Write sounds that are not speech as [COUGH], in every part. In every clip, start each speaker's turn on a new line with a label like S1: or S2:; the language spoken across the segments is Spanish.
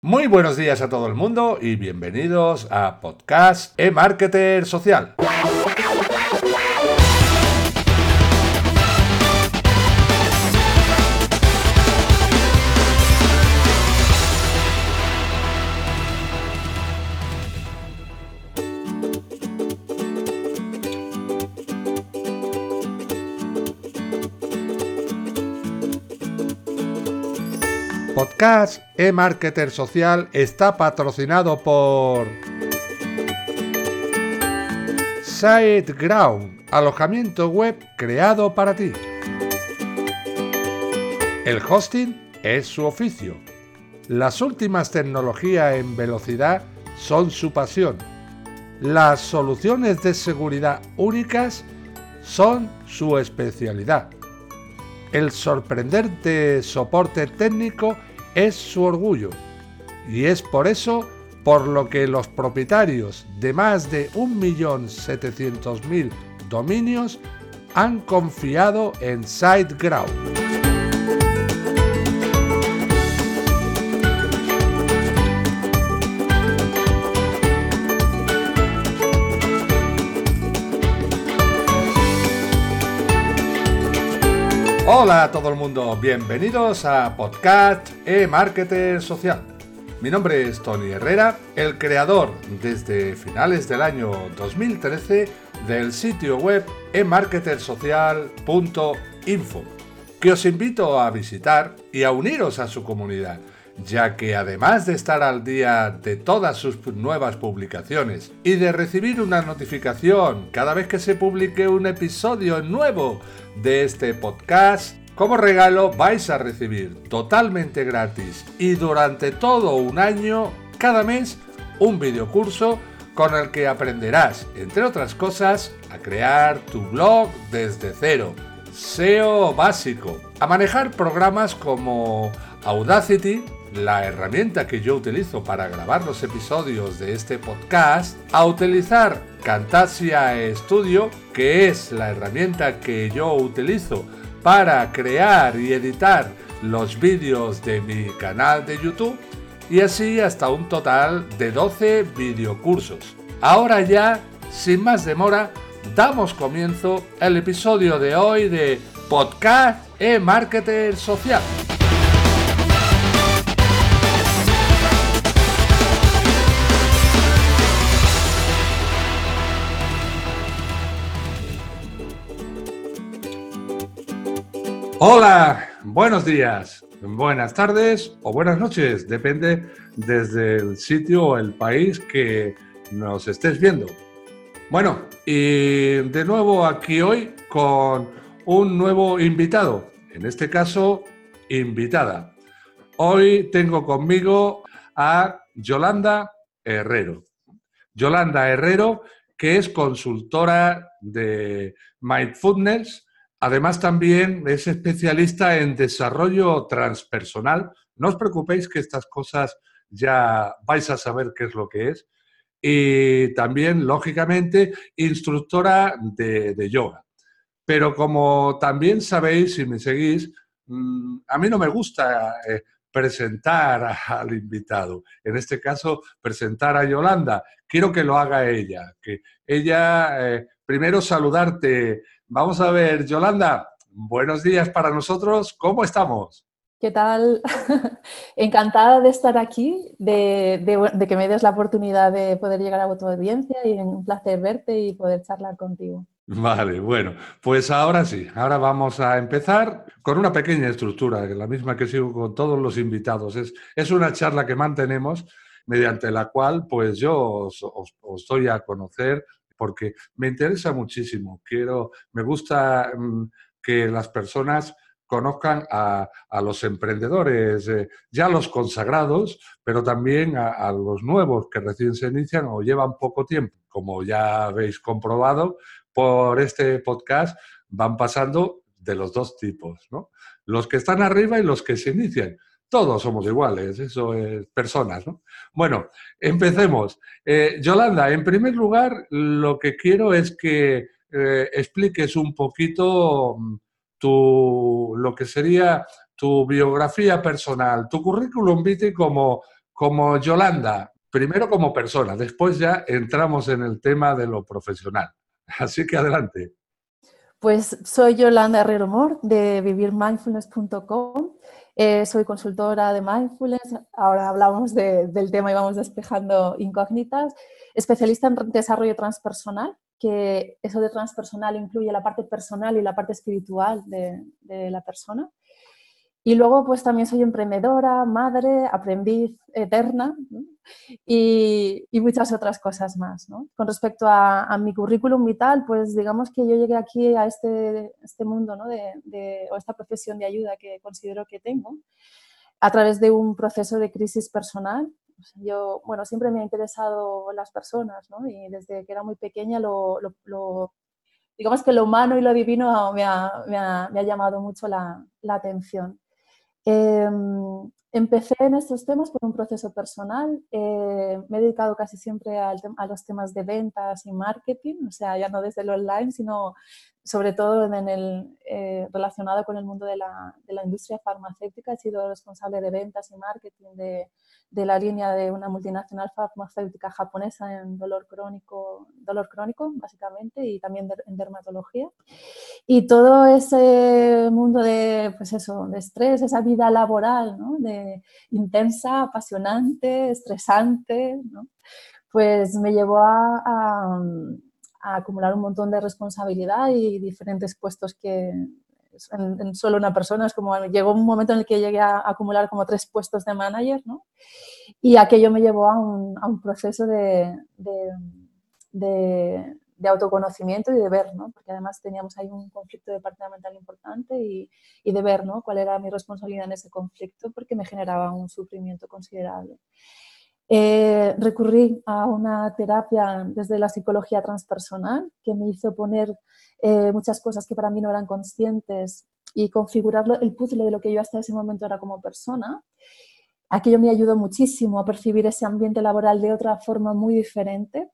S1: Muy buenos días a todo el mundo y bienvenidos a Podcast e-Marketer Social. Podcast e-Marketer Social está patrocinado por SiteGround, alojamiento web creado para ti. El hosting es su oficio. Las últimas tecnologías en velocidad son su pasión. Las soluciones de seguridad únicas son su especialidad. El sorprendente soporte técnico es su orgullo y es por eso por lo que los propietarios de más de 1.700.000 dominios han confiado en SiteGround. Hola a todo el mundo, bienvenidos a Podcast e-Marketer Social. Mi nombre es Tony Herrera, el creador desde finales del año 2013 del sitio web emarketersocial.info, que os invito a visitar y a uniros a su comunidad ya que además de estar al día de todas sus nuevas publicaciones y de recibir una notificación cada vez que se publique un episodio nuevo de este podcast, como regalo vais a recibir totalmente gratis y durante todo un año, cada mes, un videocurso con el que aprenderás, entre otras cosas, a crear tu blog desde cero, SEO básico, a manejar programas como Audacity, la herramienta que yo utilizo para grabar los episodios de este podcast, a utilizar Camtasia Studio, que es la herramienta que yo utilizo para crear y editar los vídeos de mi canal de YouTube, y así hasta un total de 12 videocursos. Ahora ya, sin más demora, damos comienzo al episodio de hoy de Podcast e-Marketer Social. Hola, buenos días, buenas tardes o buenas noches, depende desde el sitio o el país que nos estés viendo. Bueno, y de nuevo aquí hoy con un nuevo invitado, en este caso invitada. Hoy tengo conmigo a Yolanda Herrero. Yolanda Herrero, que es consultora de Mindfulness Además, también es especialista en desarrollo transpersonal. No os preocupéis que estas cosas ya vais a saber qué es lo que es. Y también, lógicamente, instructora de, yoga. Pero como también sabéis, si me seguís, mm, a mí no me gusta eh, presentar [LAUGHS] al invitado. En este caso, presentar a Yolanda. Quiero que lo haga ella. Que ella, eh, primero saludarte Vamos a ver, Yolanda, buenos días para nosotros, ¿cómo estamos?
S2: ¿Qué tal? [LAUGHS] Encantada de estar aquí, de, que me des la oportunidad de poder llegar a tu audiencia y un placer verte y poder charlar contigo.
S1: Vale, bueno, pues ahora sí, ahora vamos a empezar con una pequeña estructura, la misma que sigo con todos los invitados. Es, es una charla que mantenemos mediante la cual pues yo os, os doy a conocer porque me interesa muchísimo. Quiero, me gusta mm, que las personas conozcan a, los emprendedores, eh, ya los consagrados, pero también a, los nuevos que recién se inician o llevan poco tiempo. Como ya habéis comprobado, por este podcast van pasando de los dos tipos, ¿no? Los que están arriba y los que se inician todos somos iguales, eso es personas, ¿no? Bueno, empecemos. Eh, Yolanda, en primer lugar, lo que quiero es que eh, expliques un poquito mm, tu, lo que sería tu biografía personal, tu currículum vitae como, como Yolanda, primero como persona, después ya entramos en el tema de lo profesional. [LAUGHS] Así que adelante.
S2: Pues soy Yolanda Herrero Mor de vivirmindfulness.com. Eh, soy consultora de mindfulness. Ahora hablamos del tema y vamos despejando incógnitas. Especialista en desarrollo transpersonal, que eso de transpersonal incluye la parte personal y la parte espiritual de, de la persona. Y luego, pues también soy emprendedora, madre, aprendiz eterna y, muchas otras cosas más. Con respecto a, mi currículum vital, pues digamos que yo llegué aquí a este, este mundo ¿no? de, o esta profesión de ayuda que considero que tengo a través de un proceso de crisis personal. Yo, bueno, siempre me ha interesado las personas ¿no? y desde que era muy pequeña lo, lo, digamos que lo humano y lo divino me ha, me ha, me ha llamado mucho la, la atención. Em, empecé en estos temas por un proceso personal. Eh, me he dedicado casi siempre a los temas de ventas y marketing, o sea, ya no desde el online, sino sobre todo en el, eh, relacionado con el mundo de la, de la, industria farmacéutica. He sido responsable de ventas y marketing de, de la línea de una multinacional farmacéutica japonesa en dolor crónico, dolor crónico básicamente, y también en dermatología. Y todo ese mundo de, pues eso, de estrés, esa vida laboral, ¿no? de intensa, apasionante, estresante, ¿no? pues me llevó a, acumular un montón de responsabilidad y diferentes puestos que, en, solo una persona. Es como llegó un momento en el que llegué a acumular como tres puestos de manager, ¿no? Y aquello me llevó a un, proceso de, autoconocimiento y de ver, ¿no? Porque además teníamos ahí un conflicto departamental importante y, y de ver, ¿no? Cuál era mi responsabilidad en ese conflicto porque me generaba un sufrimiento considerable. Eh, recurrí a una terapia desde la psicología transpersonal que me hizo poner eh, muchas cosas que para mí no eran conscientes y configurar el puzzle de lo que yo hasta ese momento era como persona. Aquello me ayudó muchísimo a percibir ese ambiente laboral de otra forma muy diferente,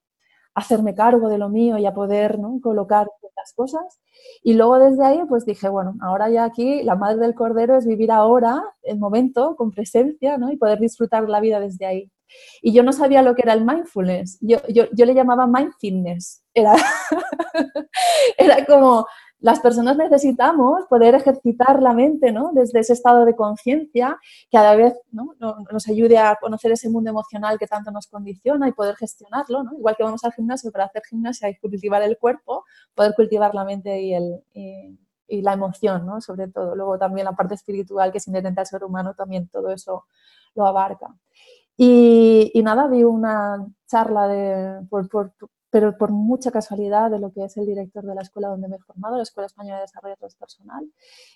S2: hacerme cargo de lo mío y a poder colocar las cosas. Y luego desde ahí pues dije, bueno, ahora ya aquí la madre del cordero es vivir ahora, el momento, con presencia ¿no? y poder disfrutar la vida desde ahí. Y yo no sabía lo que era el mindfulness, yo, yo, yo le llamaba mindfulness. Era, [LAUGHS] era como, las personas necesitamos poder ejercitar la mente ¿no? desde ese estado de conciencia que a la vez ¿no? nos ayude a conocer ese mundo emocional que tanto nos condiciona y poder gestionarlo. ¿no? Igual que vamos al gimnasio para hacer gimnasia y cultivar el cuerpo, poder cultivar la mente y, el, y, y la emoción, ¿no? sobre todo. Luego también la parte espiritual que es inherente al ser humano, también todo eso lo abarca. Y, nada, vi una charla de, por, pero por mucha casualidad de lo que es el director de la escuela donde me he formado, la Escuela Española de Desarrollo Transpersonal.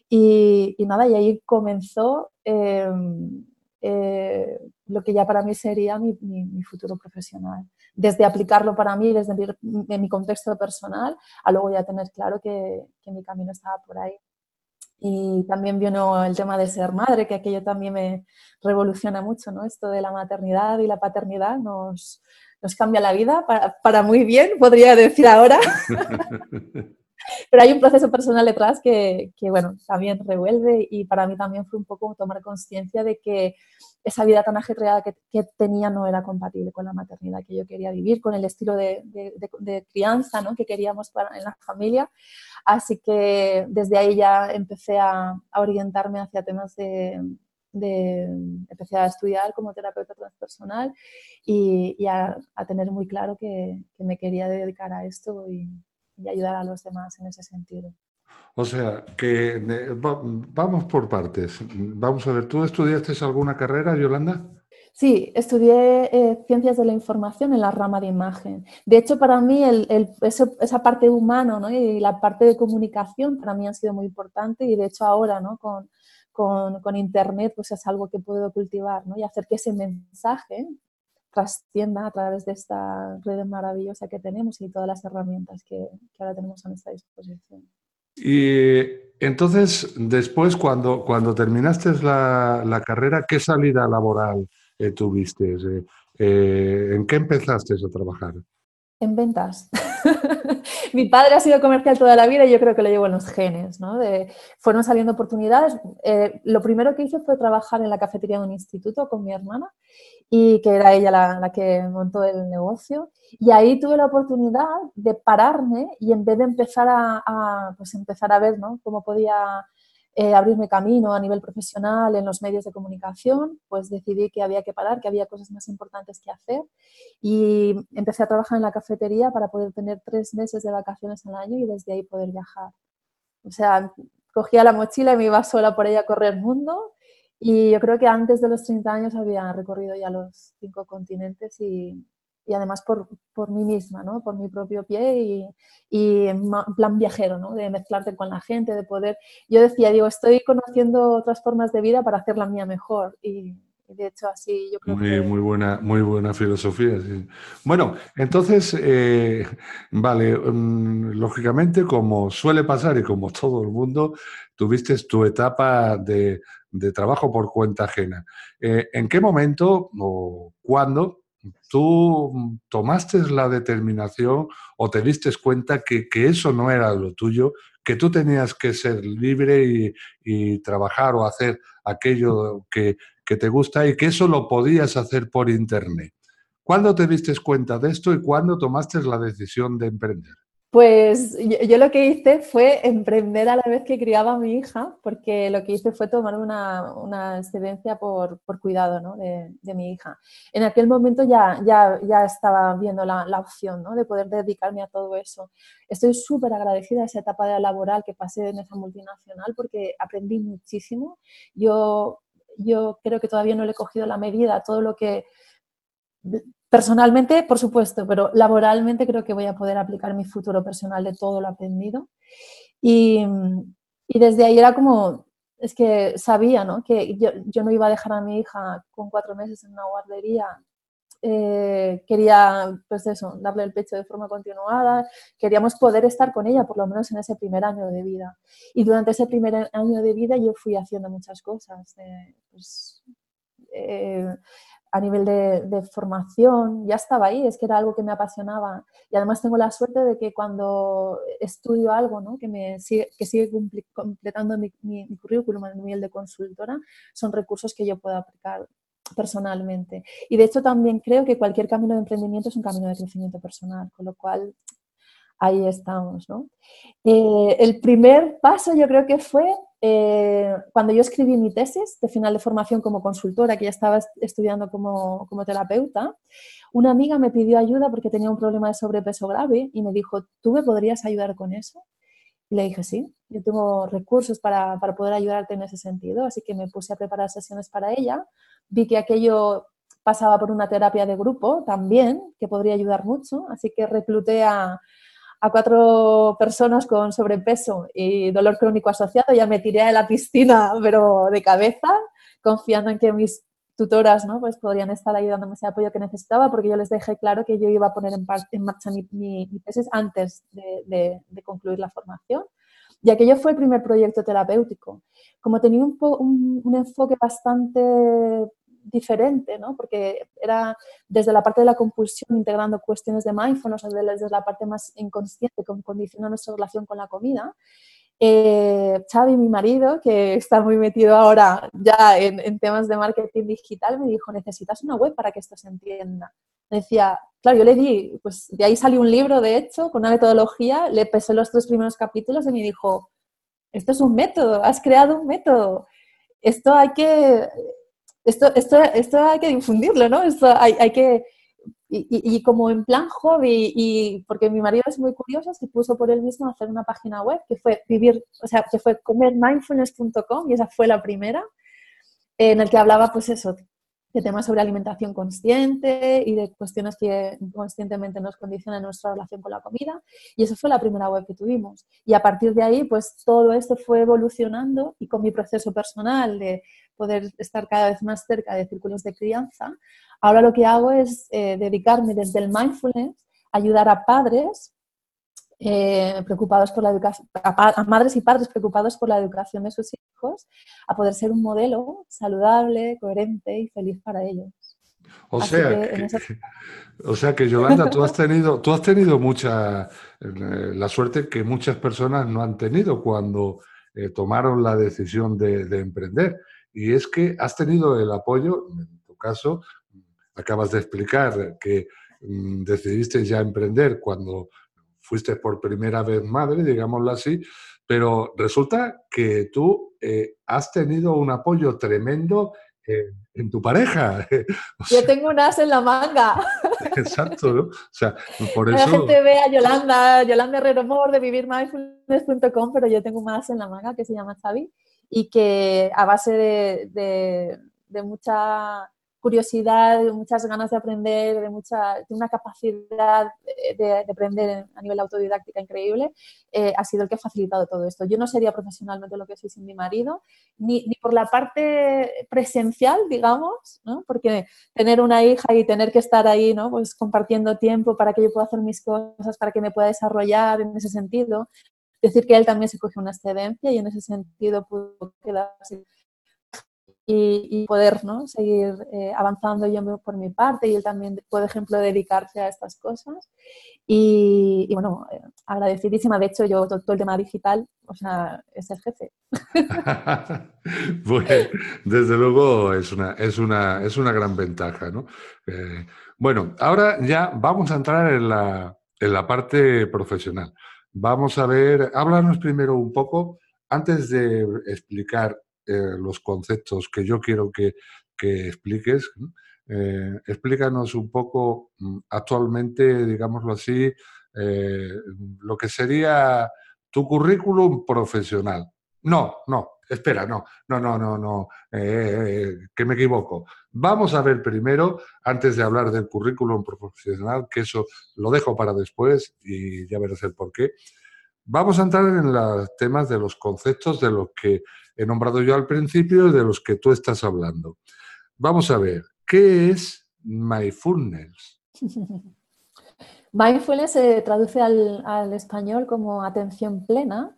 S2: Y, y nada, y ahí comenzó em, eh, lo que ya para mí sería mi, mi, futuro profesional. Desde aplicarlo para mí, desde mi, mi, contexto personal, a luego ya tener claro que, que mi camino estaba por ahí. Y también vino el tema de ser madre, que aquello también me revoluciona mucho, ¿no? Esto de la maternidad y la paternidad nos, nos cambia la vida para, para muy bien, podría decir ahora. [LAUGHS] Pero hay un proceso personal detrás que, que, bueno, también revuelve y para mí también fue un poco tomar conciencia de que esa vida tan ajetreada que, que, tenía no era compatible con la maternidad que yo quería vivir, con el estilo de, de, de crianza ¿no? que queríamos para, en la familia. Así que desde ahí ya empecé a, a orientarme hacia temas de, de, empecé a estudiar como terapeuta transpersonal y, y a, a, tener muy claro que, que, me quería dedicar a esto y, y, ayudar a los demás en ese sentido.
S1: O sea, que vamos por partes. Vamos a ver, ¿tú estudiaste alguna carrera, Yolanda?
S2: Sí, estudié eh, ciencias de la información en la rama de imagen. De hecho, para mí el, el, eso, esa parte humana ¿no? y la parte de comunicación para mí han sido muy importante y de hecho ahora ¿no? con, con, con, Internet pues es algo que puedo cultivar ¿no? y hacer que ese mensaje trascienda a través de esta red maravillosa que tenemos y todas las herramientas que, que ahora tenemos a nuestra disposición.
S1: Y entonces, después, cuando, cuando terminaste la, la carrera, ¿qué salida laboral eh, tuviste? Eh, eh, ¿En qué empezaste a trabajar?
S2: En ventas. [LAUGHS] [LAUGHS] mi padre ha sido comercial toda la vida y yo creo que lo llevo en los genes, ¿no? fueron saliendo oportunidades. Eh, lo primero que hice fue trabajar en la cafetería de un instituto con mi hermana y que era ella la, que montó el negocio. Y ahí tuve la oportunidad de pararme y en vez de empezar a, pues empezar a ver ¿no? cómo podía eh, abrirme camino a nivel profesional en los medios de comunicación, pues decidí que había que parar, que había cosas más importantes que hacer y empecé a trabajar en la cafetería para poder tener tres meses de vacaciones al año y desde ahí poder viajar. O sea, cogía la mochila y me iba sola por ella a correr mundo y yo creo que antes de los 30 años había recorrido ya los cinco continentes y, y además por, por, mí misma, ¿no? por mi propio pie y, y, en plan viajero, ¿no? de mezclarte con la gente, de poder... Yo decía, digo, estoy conociendo otras formas de vida para hacer la mía mejor y, de hecho así yo creo
S1: muy,
S2: que...
S1: Muy buena, muy buena filosofía, sí. Bueno, entonces, eh, vale, mm, lógicamente, como suele pasar y como todo el mundo, tuviste tu etapa de, de trabajo por cuenta ajena. Eh, ¿En qué momento o cuándo tú tomaste la determinación o te diste cuenta que, eso no era lo tuyo, que tú tenías que ser libre y, trabajar o hacer aquello que, que, te gusta y que eso lo podías hacer por internet. ¿Cuándo te diste cuenta de esto y cuándo tomaste la decisión de emprender?
S2: Pues yo, lo que hice fue emprender a la vez que criaba a mi hija, porque lo que hice fue tomar una, una excedencia por, por cuidado ¿no? de, de, mi hija. En aquel momento ya, ya, ya estaba viendo la, la opción ¿no? de poder dedicarme a todo eso. Estoy súper agradecida a esa etapa laboral que pasé en esa multinacional porque aprendí muchísimo. Yo, yo creo que todavía no le he cogido la medida todo lo que Personalmente, por supuesto, pero laboralmente creo que voy a poder aplicar mi futuro personal de todo lo aprendido. Y, y desde ahí era como, es que sabía ¿no? que yo, yo, no iba a dejar a mi hija con cuatro meses en una guardería. Eh, quería, pues eso, darle el pecho de forma continuada. Queríamos poder estar con ella, por lo menos en ese primer año de vida. Y durante ese primer año de vida yo fui haciendo muchas cosas. Eh, pues, eh, a nivel de, formación, ya estaba ahí, es que era algo que me apasionaba. Y además tengo la suerte de que cuando estudio algo ¿no? que, me sigue, que sigue completando mi, mi, currículum a nivel de consultora, son recursos que yo puedo aplicar personalmente. Y de hecho también creo que cualquier camino de emprendimiento es un camino de crecimiento personal, con lo cual ahí estamos. ¿no? Eh, el primer paso yo creo que fue eh, cuando yo escribí mi tesis de final de formación como consultora, que ya estaba estudiando como, como, terapeuta, una amiga me pidió ayuda porque tenía un problema de sobrepeso grave y me dijo, ¿tú me podrías ayudar con eso? Y le dije, sí, yo tengo recursos para, para poder ayudarte en ese sentido, así que me puse a preparar sesiones para ella. Vi que aquello pasaba por una terapia de grupo también, que podría ayudar mucho, así que recluté a a cuatro personas con sobrepeso y dolor crónico asociado, ya me tiré a la piscina, pero de cabeza, confiando en que mis tutoras ¿no? pues podrían estar ahí dándome ese apoyo que necesitaba, porque yo les dejé claro que yo iba a poner en, en marcha mi, tesis antes de, concluir la formación. Y aquello fue el primer proyecto terapéutico. Como tenía un, un, un enfoque bastante diferente, ¿no? porque era desde la parte de la compulsión integrando cuestiones de mindfulness, desde la parte más inconsciente que condiciona nuestra relación con la comida. Eh, Xavi, mi marido, que está muy metido ahora ya en, temas de marketing digital, me dijo, necesitas una web para que esto se entienda. decía, claro, yo le di, pues de ahí salió un libro, de hecho, con una metodología, le pesé los tres primeros capítulos y me dijo, esto es un método, has creado un método. Esto hay que, esto, esto, esto hay que difundirlo, ¿no? Esto hay, hay que... Y, y, como en plan hobby, y porque mi marido es muy curioso, se puso por él mismo a hacer una página web que fue vivir, o sea, que fue comermindfulness.com y esa fue la primera, en el que hablaba, pues eso, de temas sobre alimentación consciente y de cuestiones que conscientemente nos condicionan nuestra relación con la comida. Y esa fue la primera web que tuvimos. Y a partir de ahí, pues todo esto fue evolucionando y con mi proceso personal de poder estar cada vez más cerca de círculos de crianza, ahora lo que hago es eh, dedicarme desde el mindfulness a ayudar a padres eh, preocupados por la educación, a, madres y padres preocupados por la educación de sus hijos, a poder ser un modelo saludable, coherente y feliz para ellos.
S1: O sea, que, [LAUGHS] o sea que Yolanda, tú has tenido, tú has tenido mucha eh, la suerte que muchas personas no han tenido cuando eh, tomaron la decisión de, emprender. Y es que has tenido el apoyo, en tu caso, acabas de explicar que mm, decidiste ya emprender cuando fuiste por primera vez madre, digámoslo así, pero resulta que tú eh, has tenido un apoyo tremendo en tu pareja. [LAUGHS]
S2: Yo tengo un as en la manga. [LAUGHS]
S1: Exacto, ¿no? O sea, por
S2: eso... La gente ve a Yolanda, Yolanda Herrero Mor de vivirmindfulness.com, pero yo tengo un as en la manga que se llama Xavi y que a base de, mucha curiosidad, muchas ganas de aprender, de, mucha, de una capacidad de, aprender a nivel autodidáctica increíble, eh, ha sido el que ha facilitado todo esto. Yo no sería profesionalmente lo que soy sin mi marido, ni, ni por la parte presencial, digamos, ¿no? porque tener una hija y tener que estar ahí ¿no? pues compartiendo tiempo para que yo pueda hacer mis cosas, para que me pueda desarrollar en ese sentido. Decir que él también se coge una excedencia y en ese sentido pudo quedarse y, poder ¿no? seguir eh, avanzando yo por mi parte y él también, por ejemplo, dedicarse a estas cosas. Y, bueno, eh, agradecidísima. De hecho, yo todo, el tema digital, o sea, es el jefe. [LAUGHS]
S1: pues, desde luego es una, es una, es una gran ventaja, ¿no? Eh, bueno, ahora ya vamos a entrar en la, en la parte profesional. Vamos a ver, háblanos primero un poco, antes de explicar eh, los conceptos que yo quiero que, expliques. Eh, explícanos un poco mm, actualmente, digámoslo así, eh, lo que sería tu currículum profesional. No, no, espera, no, no, no, no, no, que me equivoco. Vamos a ver primero, antes de hablar del currículum profesional, que eso lo dejo para después y ya verás el por qué. Vamos a entrar en los temas de los conceptos de los que he nombrado yo al principio y de los que tú estás hablando. Vamos a ver, ¿qué es mindfulness? [LAUGHS]
S2: Mindfulness se traduce al, español como atención plena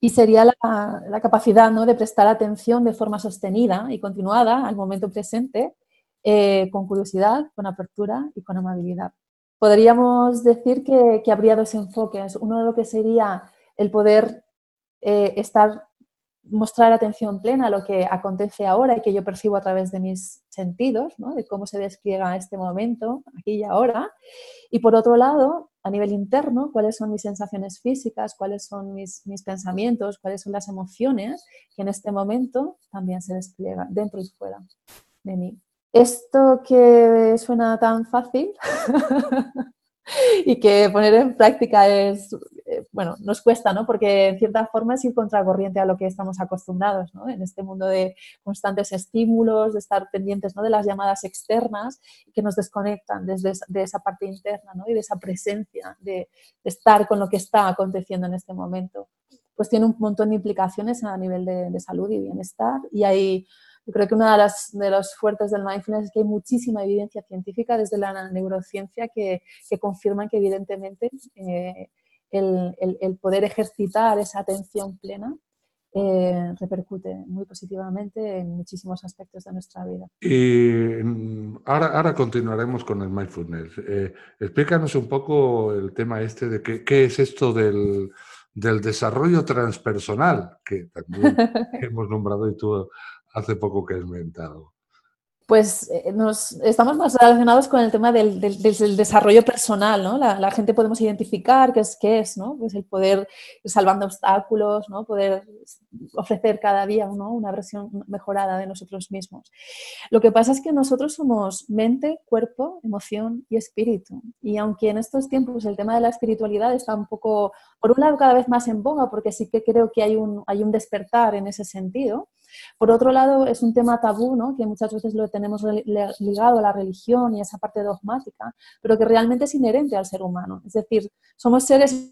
S2: y sería la, capacidad ¿no? de prestar atención de forma sostenida y continuada al momento presente, eh, con curiosidad, con apertura y con amabilidad podríamos decir que, habría dos enfoques. Uno de lo que sería el poder eh, estar, mostrar atención plena a lo que acontece ahora y que yo percibo a través de mis sentidos, de cómo se despliega este momento, aquí y ahora. Y por otro lado, a nivel interno, cuáles son mis sensaciones físicas, cuáles son mis, mis pensamientos, cuáles son las emociones que en este momento también se despliegan dentro y fuera de mí. Esto que suena tan fácil [LAUGHS] y que poner en práctica es, eh, bueno, nos cuesta, ¿no? Porque en cierta forma es ir contracorriente a lo que estamos acostumbrados, ¿no? En este mundo de constantes estímulos, de estar pendientes, ¿no? De las llamadas externas que nos desconectan desde de esa parte interna, ¿no? Y de esa presencia, de, estar con lo que está aconteciendo en este momento. Pues tiene un montón de implicaciones a nivel de, de salud y bienestar y hay yo creo que una de las de los fuertes del mindfulness es que hay muchísima evidencia científica desde la neurociencia que, que confirman que evidentemente eh, el, el, poder ejercitar esa atención plena eh, repercute muy positivamente en muchísimos aspectos de nuestra vida.
S1: Y mm, ahora, ahora continuaremos con el mindfulness. Eh, explícanos un poco el tema este de qué, qué es esto del, del desarrollo transpersonal, que también [LAUGHS] hemos nombrado y tú hace poco que has inventado?
S2: Pues eh, nos, estamos más relacionados con el tema del, desarrollo personal, ¿no? La, gente podemos identificar qué es, qué es, ¿no? Pues el poder salvando obstáculos, ¿no? Poder ofrecer cada día una versión mejorada de nosotros mismos. Lo que pasa es que nosotros somos mente, cuerpo, emoción y espíritu. Y aunque en estos tiempos el tema de la espiritualidad está un poco, por un lado, cada vez más en boga, porque sí que creo que hay un, hay un despertar en ese sentido, por otro lado, es un tema tabú, ¿no? que muchas veces lo tenemos ligado a la religión y a esa parte dogmática, pero que realmente es inherente al ser humano. Es decir, somos seres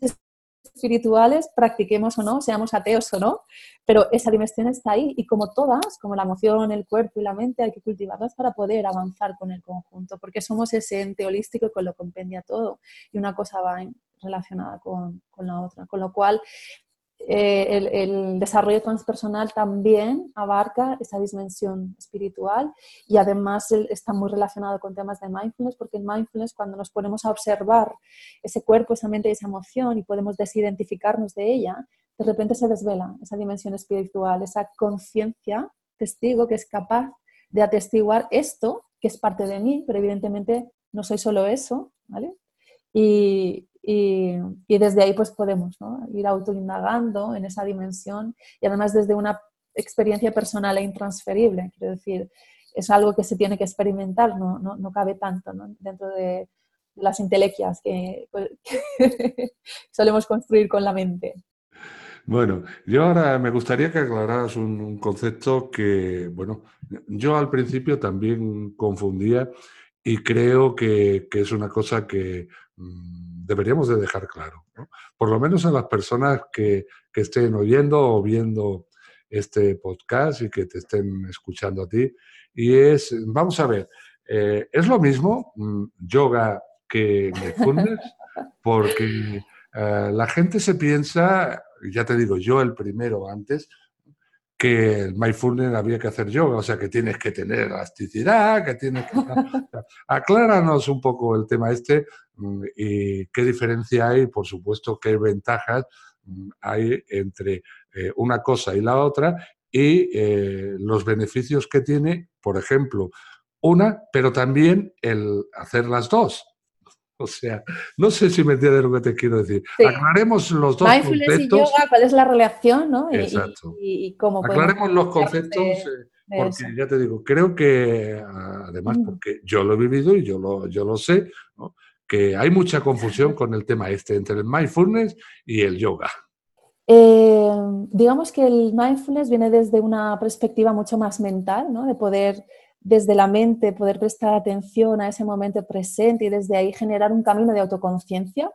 S2: espirituales, practiquemos o no, seamos ateos o no, pero esa dimensión está ahí y como todas, como la emoción, el cuerpo y la mente, hay que cultivarlas para poder avanzar con el conjunto, porque somos ese ente holístico que lo compendia todo y una cosa va relacionada con, con la otra. Con lo cual, eh, el, desarrollo transpersonal también abarca esa dimensión espiritual y además está muy relacionado con temas de mindfulness, porque en mindfulness cuando nos ponemos a observar ese cuerpo, esa mente y esa emoción y podemos desidentificarnos de ella, de repente se desvela esa dimensión espiritual, esa conciencia, testigo que es capaz de atestiguar esto, que es parte de mí, pero evidentemente no soy solo eso, ¿vale? Y, y, desde ahí pues podemos ir autoindagando en esa dimensión y además desde una experiencia personal e intransferible. Quiero decir, es algo que se tiene que experimentar, no, no, no cabe tanto dentro de las intelequias que, que [LAUGHS] solemos construir con la mente.
S1: Bueno, yo ahora me gustaría que aclararas un, concepto que, bueno, yo al principio también confundía y creo que, que es una cosa que mm, deberíamos de dejar claro, por lo menos a las personas que, estén oyendo o viendo este podcast y que te estén escuchando a ti. Y es, vamos a ver, eh, ¿es lo mismo mm, yoga que mindfulness? [LAUGHS] Porque eh, la gente se piensa, ya te digo, yo el primero antes, que el mindfulness había que hacer yoga, o sea que tienes que tener elasticidad, que tienes que... Acláranos un poco el tema este mm, y qué diferencia hay, por supuesto, qué ventajas mm, hay entre eh, una cosa y la otra y eh, los beneficios que tiene, por ejemplo, una, pero también el hacer las dos. O sea, no sé si me entiendes lo que te quiero decir. Aclaremos los dos
S2: Mindfulness
S1: conceptos.
S2: Y yoga, ¿cuál es la relación? ¿no?
S1: Exacto. Y, cómo Aclaremos los conceptos, eh, porque ya te digo, creo que, además, porque yo lo he vivido y yo lo, yo lo sé, que hay mucha confusión con el tema este entre el mindfulness y el yoga.
S2: Eh, digamos que el mindfulness viene desde una perspectiva mucho más mental, ¿no? de poder desde la mente poder prestar atención a ese momento presente y desde ahí generar un camino de autoconciencia.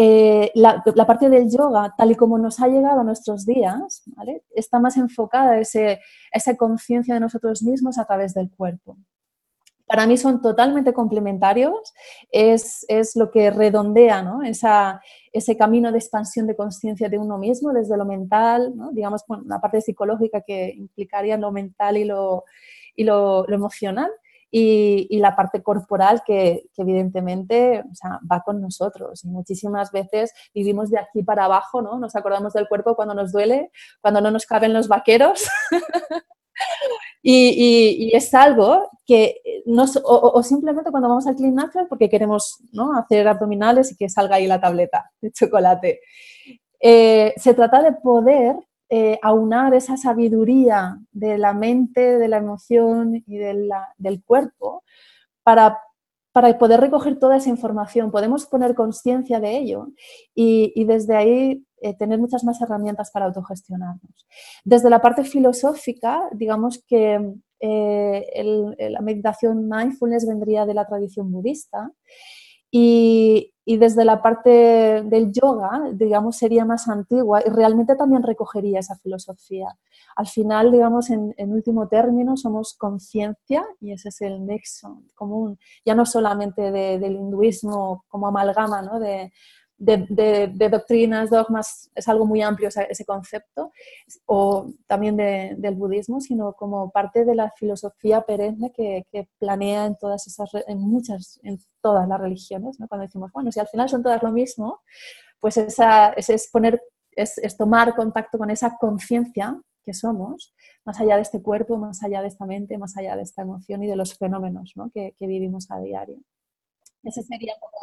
S2: Eh, la, parte del yoga, tal y como nos ha llegado a nuestros días, está más enfocada a, esa conciencia de nosotros mismos a través del cuerpo. Para mí son totalmente complementarios, es, lo que redondea ese camino de expansión de conciencia de uno mismo desde lo mental, digamos, la parte psicológica que implicaría lo mental y lo, y lo, emocional y, la parte corporal que, evidentemente va con nosotros. Y muchísimas veces vivimos de aquí para abajo, ¿no? Nos acordamos del cuerpo cuando nos duele, cuando no nos caben los vaqueros. [LAUGHS] y, es algo que, nos, o, simplemente cuando vamos al Natural porque queremos ¿no? hacer abdominales y que salga ahí la tableta de chocolate. Eh, se trata de poder eh, aunar esa sabiduría de la mente, de la emoción y del cuerpo para, poder recoger toda esa información. Podemos poner conciencia de ello y, desde ahí eh, tener muchas más herramientas para autogestionarnos. Desde la parte filosófica, digamos que eh, la meditación mindfulness vendría de la tradición budista y, desde la parte del yoga, digamos, sería más antigua y realmente también recogería esa filosofía. Al final, digamos, en, último término, somos conciencia y ese es el nexo común, ya no solamente del hinduismo como amalgama ¿no? de, de, doctrinas, dogmas, es algo muy amplio ese, concepto, o también del budismo, sino como parte de la filosofía perenne que, planea en todas esas, en muchas, en todas las religiones, ¿no? cuando decimos, bueno, si al final son todas lo mismo, pues esa, es, poner, es, tomar contacto con esa conciencia que somos, más allá de este cuerpo, más allá de esta mente, más allá de esta emoción y de los fenómenos ¿no? que, que vivimos a diario. Ese sería como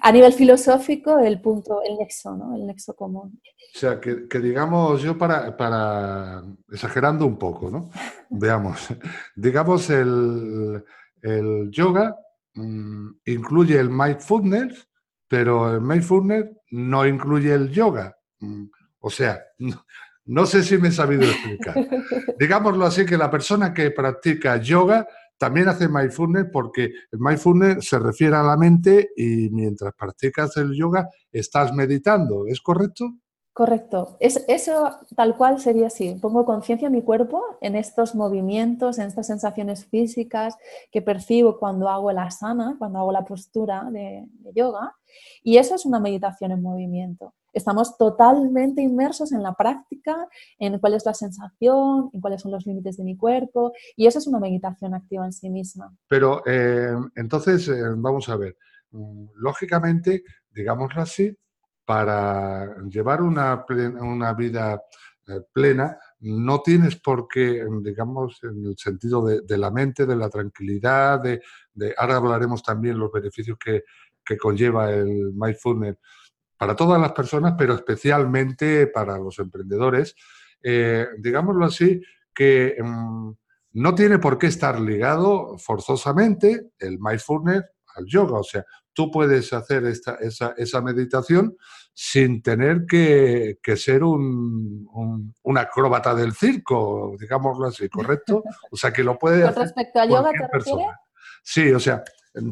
S2: a nivel filosófico el punto, el nexo, ¿no? El nexo común.
S1: O sea, que, digamos, yo para, para, exagerando un poco, ¿no? [LAUGHS] Veamos, digamos el, el yoga mm, incluye el mindfulness, pero el mindfulness no incluye el yoga. Mm, o sea, no sé si me he sabido explicar. [LAUGHS] Digámoslo así, que la persona que practica yoga también hace mindfulness porque el mindfulness se refiere a la mente y mientras practicas el yoga estás meditando, ¿es correcto?
S2: Correcto. Es, eso tal cual sería así. Pongo conciencia en mi cuerpo, en estos movimientos, en estas sensaciones físicas que percibo cuando hago la asana, cuando hago la postura de, yoga. Y eso es una meditación en movimiento. Estamos totalmente inmersos en la práctica, en cuál es la sensación, en cuáles son los límites de mi cuerpo. Y eso es una meditación activa en sí misma.
S1: Pero eh, entonces, eh, vamos a ver. Mm, lógicamente, digámoslo así, para llevar una, una vida eh, plena, no tienes por qué, digamos, en el sentido de, la mente, de la tranquilidad, de, ahora hablaremos también los beneficios que, conlleva el mindfulness para todas las personas, pero especialmente para los emprendedores, eh, digámoslo así, que mm, no tiene por qué estar ligado forzosamente el mindfulness al yoga. O sea, tú puedes hacer esta, esa, esa meditación sin tener que, ser un, acróbata del circo, digámoslo así, ¿correcto? O sea, que lo puede [LAUGHS] hacer
S2: respecto a yoga, ¿te persona.
S1: Sí, o sea,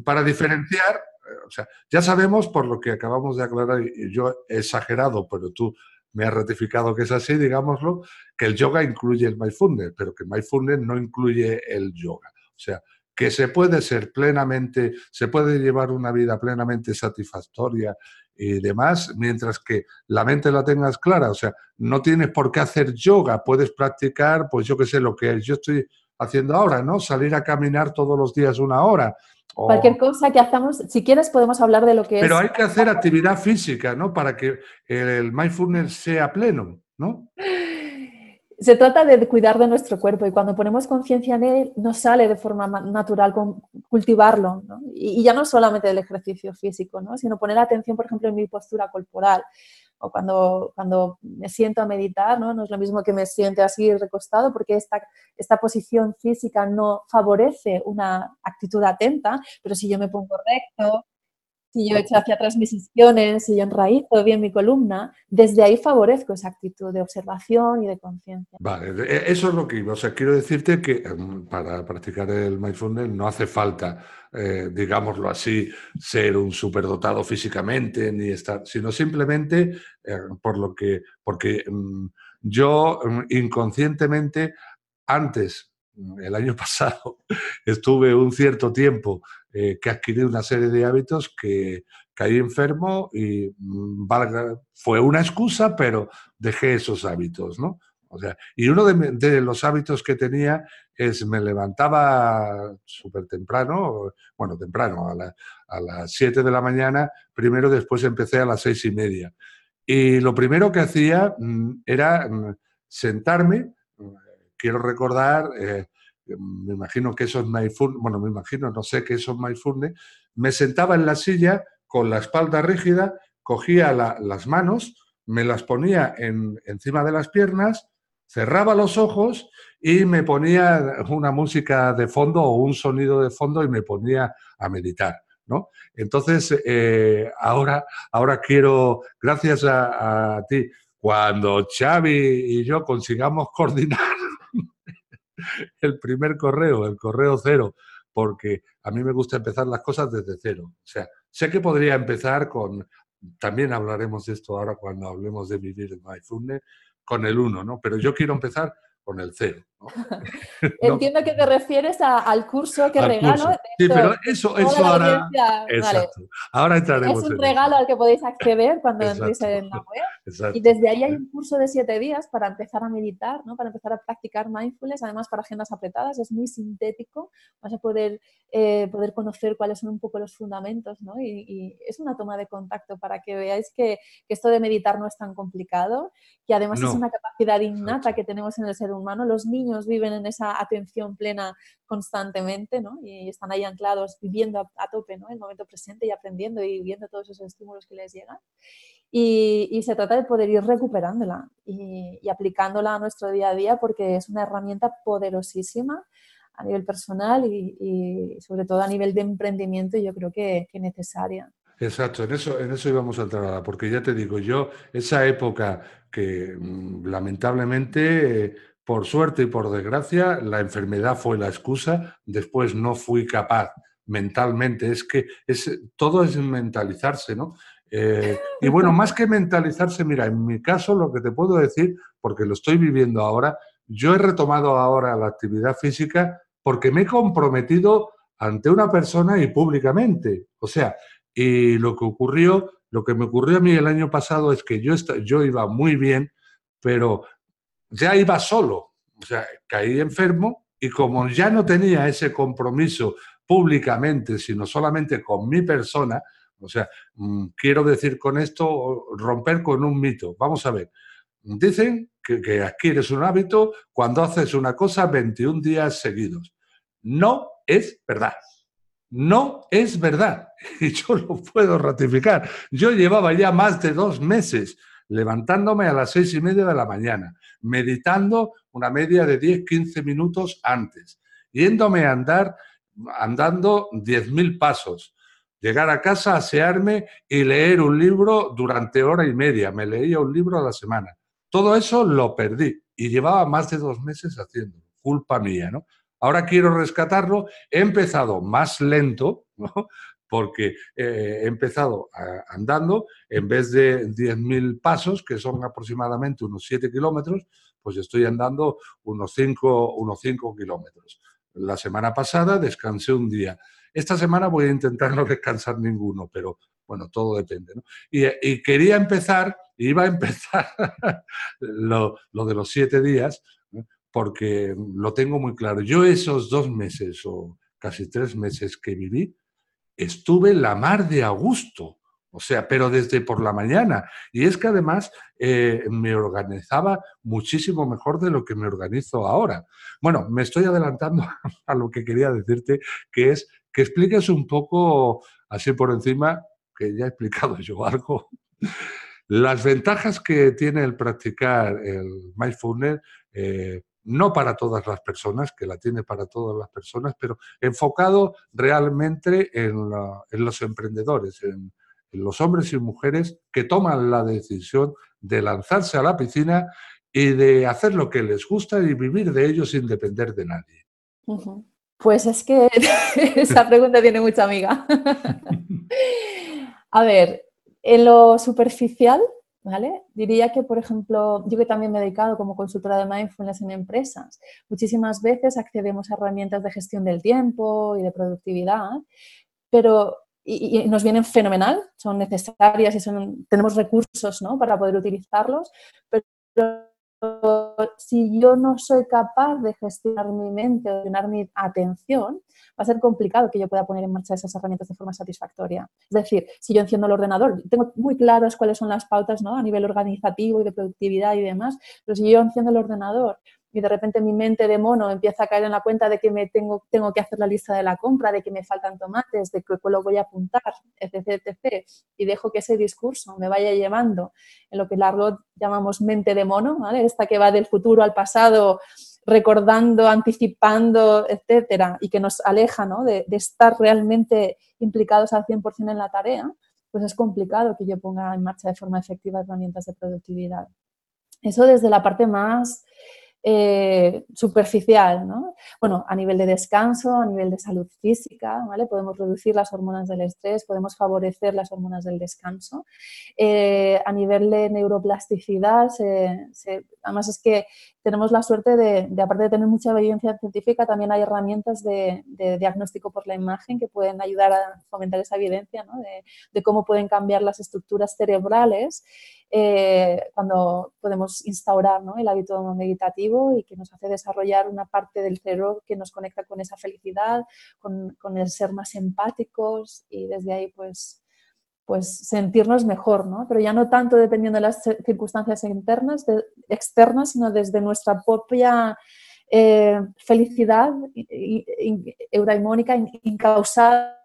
S1: para diferenciar, eh, o sea, ya sabemos por lo que acabamos de aclarar, y yo he exagerado, pero tú me has ratificado que es así, digámoslo, que el yoga incluye el mindfulness, pero que mindfulness no incluye el yoga. O sea, que se puede ser plenamente, se puede llevar una vida plenamente satisfactoria y demás, mientras que la mente la tengas clara. O sea, no tienes por qué hacer yoga, puedes practicar, pues yo qué sé, lo que yo estoy haciendo ahora, ¿no? Salir a caminar todos los días una hora.
S2: Cualquier cosa que hagamos, si quieres podemos hablar de lo que
S1: es. Pero hay que hacer actividad física, ¿no? Para que el mindfulness sea pleno, ¿no?
S2: Se trata de cuidar de nuestro cuerpo y cuando ponemos conciencia en él, nos sale de forma natural cultivarlo. Y, ya no solamente del ejercicio físico, ¿no? sino poner atención, por ejemplo, en mi postura corporal. O cuando, cuando me siento a meditar, ¿no? no es lo mismo que me siente así recostado, porque esta, esta posición física no favorece una actitud atenta, pero si yo me pongo recto, si yo echo hacia atrás mis sesiones, si yo enraizo bien mi columna, desde ahí favorezco esa actitud de observación y de conciencia.
S1: Vale, e, eso es lo que iba. O sea, quiero decirte que em, para practicar el mindfulness no hace falta, eh, digámoslo así, ser un superdotado físicamente, ni estar, sino simplemente eh, por lo que, porque em, yo em, inconscientemente antes el año [LAUGHS] pasado estuve un cierto tiempo eh, que adquirí una serie de hábitos que caí enfermo y mm, valga, fue una excusa, pero dejé esos hábitos, ¿no? O sea, y uno de, los hábitos que tenía es me levantaba súper temprano, bueno, temprano, a, a las 7 de la mañana, primero después empecé a las seis y media. Y lo primero que hacía mm, era mm, sentarme, quiero recordar, eh, me imagino que eso es mindfulness, bueno, me imagino, no sé qué eso es mindfulness, me sentaba en la silla con la espalda rígida, cogía las manos, me las ponía en, encima de las piernas, cerraba los ojos y me ponía una música de fondo o un sonido de fondo y me ponía a meditar. ¿no? Entonces, eh, ahora, ahora quiero, gracias a, a ti, cuando Xavi y yo consigamos [LAUGHS] coordinar [LAUGHS] el primer correo, el correo cero, porque a mí me gusta empezar las cosas desde cero. O sea, sé que podría empezar con, también hablaremos de esto ahora cuando hablemos de vivir en MyFundne, con el uno, ¿no? Pero yo quiero empezar con el cero. [LAUGHS]
S2: Entiendo que te refieres al curso que regalo.
S1: Sí, pero eso, eso ahora. Exacto. Ahora entraremos.
S2: Es un regalo al que podéis acceder cuando entréis en la web. [LAUGHS] Y desde ahí hay un curso de siete días para empezar a meditar, ¿no? para empezar a practicar mindfulness, además para agendas apretadas. Es muy sintético. Vas a poder, eh, poder conocer cuáles son un poco los fundamentos. ¿no? Y, es una toma de contacto para que veáis que, esto de meditar no es tan complicado, que además es una capacidad innata que tenemos en el ser humano. Los niños viven en esa atención plena constantemente, ¿no? Y están ahí anclados, viviendo a, tope, ¿no? El momento presente y aprendiendo y viendo todos esos estímulos que les llegan. Y, se trata de poder ir recuperándola y, aplicándola a nuestro día a día porque es una herramienta poderosísima a nivel personal y, sobre todo a nivel de emprendimiento yo creo que, que necesaria.
S1: Exacto, en eso, en eso íbamos a entrar porque ya te digo, yo, esa época que mm, lamentablemente por suerte y por desgracia, la enfermedad fue la excusa, después no fui capaz mentalmente, es que es, todo es mentalizarse, ¿no? Eh, y bueno, más que mentalizarse, mira, en mi caso lo que te puedo decir, porque lo estoy viviendo ahora, yo he retomado ahora la actividad física porque me he comprometido ante una persona y públicamente. O sea, y lo que ocurrió, lo que me ocurrió a mí el año pasado es que yo, yo iba muy bien, pero ya iba solo. O sea, caí enfermo y como ya no tenía ese compromiso públicamente, sino solamente con mi persona, o sea, mm, quiero decir con esto romper con un mito. Vamos a ver. Dicen que, que, adquieres un hábito cuando haces una cosa 21 días seguidos. No es verdad. No es verdad. [LAUGHS] Y yo lo puedo ratificar. Yo llevaba ya más de dos meses levantándome a las seis y media de la mañana, meditando una media de 10-15 minutos antes, yéndome a andar andando 10.000 pasos, llegar a casa, asearme y leer un libro durante hora y media. Me leía un libro a la semana. Todo eso lo perdí y llevaba más de dos meses haciendo. Culpa mía, ¿no? Ahora quiero rescatarlo. He empezado más lento, ¿no? Porque eh, he empezado andando, en vez de 10.000 pasos, que son aproximadamente unos 7 kilómetros, pues estoy andando unos 5, unos 5 kilómetros. La semana pasada descansé un día. Esta semana voy a intentar no descansar ninguno, pero bueno, todo depende. ¿no? Y, quería empezar, iba a empezar [LAUGHS] lo, lo, de los siete días, porque lo tengo muy claro. Yo esos dos meses o casi tres meses que viví, estuve la mar de a gusto. O sea, pero desde por la mañana. Y es que además eh, me organizaba muchísimo mejor de lo que me organizo ahora. Bueno, me estoy adelantando [LAUGHS] a lo que quería decirte, que es que expliques un poco, así por encima, que ya he explicado yo algo, las ventajas que tiene el practicar el mindfulness eh, no para todas las personas, que la tiene para todas las personas, pero enfocado realmente en, los emprendedores, en, los hombres y mujeres que toman la decisión de lanzarse a la piscina y de hacer lo que les gusta y vivir de ello sin depender de nadie.
S2: Pues es que [LAUGHS] esa pregunta tiene mucha amiga. [LAUGHS] a ver, en lo superficial, Diría que, por ejemplo, yo que también me he dedicado como consultora de mindfulness en empresas, muchísimas veces accedemos a herramientas de gestión del tiempo y de productividad, pero y, nos vienen fenomenal, son necesarias y son, tenemos recursos ¿no? para poder utilizarlos, pero si yo no soy capaz de gestionar mi mente, de gestionar mi atención, va a ser complicado que yo pueda poner en marcha esas herramientas de forma satisfactoria. Es decir, si yo enciendo el ordenador, tengo muy claras cuáles son las pautas ¿no? a nivel organizativo y de productividad y demás, pero si yo enciendo el ordenador y de repente mi mente de mono empieza a caer en la cuenta de que me tengo, tengo que hacer la lista de la compra, de que me faltan tomates, de que lo voy a apuntar, etc, etc, y dejo que ese discurso me vaya llevando en lo que largo llamamos mente de mono, ¿vale? esta que va del futuro al pasado, recordando, anticipando, etcétera, y que nos aleja ¿no? de, de estar realmente implicados al 100% en la tarea, pues es complicado que yo ponga en marcha de forma efectiva herramientas de productividad. Eso desde la parte más eh, superficial, ¿no? Bueno, a nivel de descanso, a nivel de salud física. Podemos reducir las hormonas del estrés, podemos favorecer las hormonas del descanso. Eh, a nivel de neuroplasticidad, además es que tenemos la suerte de, aparte de tener mucha evidencia científica, también hay herramientas de, diagnóstico por la imagen que pueden ayudar a fomentar esa evidencia de, cómo pueden cambiar las estructuras cerebrales eh, cuando podemos instaurar el hábito meditativo y que nos hace desarrollar una parte del cerebro que nos conecta con esa felicidad, con, el ser más empáticos y desde ahí pues pues sentirnos mejor, ¿no? Pero ya no tanto dependiendo de las circunstancias internas, externas, sino desde nuestra propia eh, felicidad euraimónica, incausada,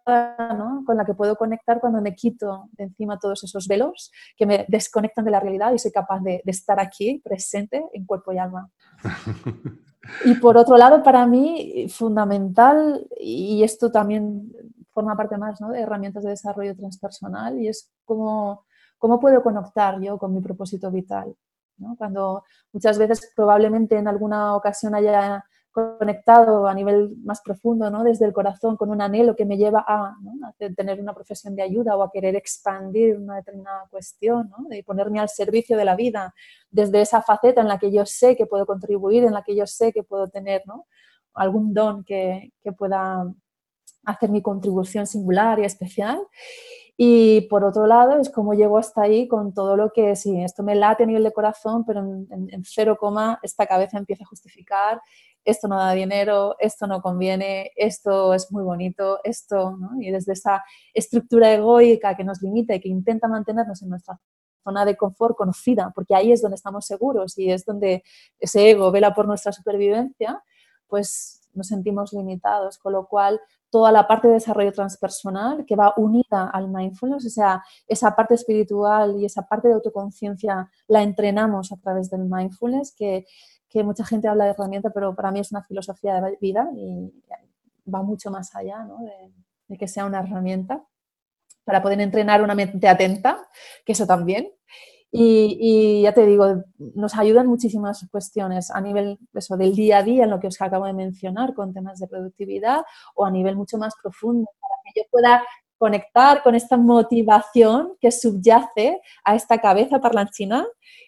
S2: ¿no? con la que puedo conectar cuando me quito de encima todos esos velos que me desconectan de la realidad y soy capaz de, estar aquí, presente, en cuerpo y alma. [LAUGHS] Y por otro lado, para mí, fundamental, y esto también forma parte más ¿no? de herramientas de desarrollo transpersonal, y es cómo, cómo puedo conectar yo con mi propósito vital. Cuando muchas veces probablemente en alguna ocasión haya conectado a nivel más profundo, ¿no? desde el corazón, con un anhelo que me lleva a, tener una profesión de ayuda o a querer expandir una determinada cuestión, ¿no? de ponerme al servicio de la vida, desde esa faceta en la que yo sé que puedo contribuir, en la que yo sé que puedo tener ¿no? algún don que, que pueda hacer mi contribución singular y especial. Y por otro lado, es como llego hasta ahí con todo lo que, sí, esto me late a nivel de corazón, pero en, cero coma esta cabeza empieza a justificar, esto no da dinero, esto no conviene, esto es muy bonito, esto, ¿no? Y desde esa estructura egoica que nos limita y que intenta mantenernos en nuestra zona de confort conocida, porque ahí es donde estamos seguros y es donde ese ego vela por nuestra supervivencia, pues nos sentimos limitados, con lo cual toda la parte de desarrollo transpersonal que va unida al mindfulness, o sea, esa parte espiritual y esa parte de autoconciencia la entrenamos a través del mindfulness, que, que, mucha gente habla de herramienta, pero para mí es una filosofía de vida y va mucho más allá ¿no? de, de que sea una herramienta para poder entrenar una mente atenta, que eso también, y, ya te digo, nos ayudan muchísimas cuestiones a nivel eso, del día a día, en lo que os acabo de mencionar, con temas de productividad, o a nivel mucho más profundo, para que yo pueda conectar con esta motivación que subyace a esta cabeza parlanchina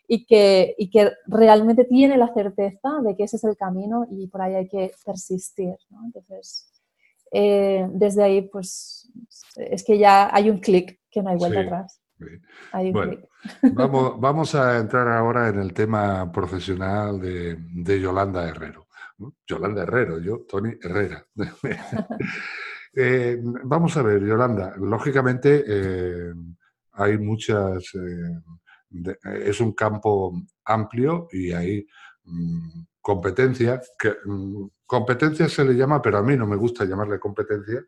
S2: y que, y que realmente tiene la certeza de que ese es el camino y por ahí hay que persistir. Entonces, eh, desde ahí, pues es que ya hay un clic que no hay vuelta atrás.
S1: Bueno, vamos, vamos a entrar ahora en el tema profesional de, Yolanda Herrero. Yolanda Herrero, yo, Tony Herrera. [LAUGHS] Eh, vamos a ver, Yolanda, lógicamente eh, hay muchas, eh, es un campo amplio y hay mm, competencia, que mm, competencia se le llama, pero a mí no me gusta llamarle competencia,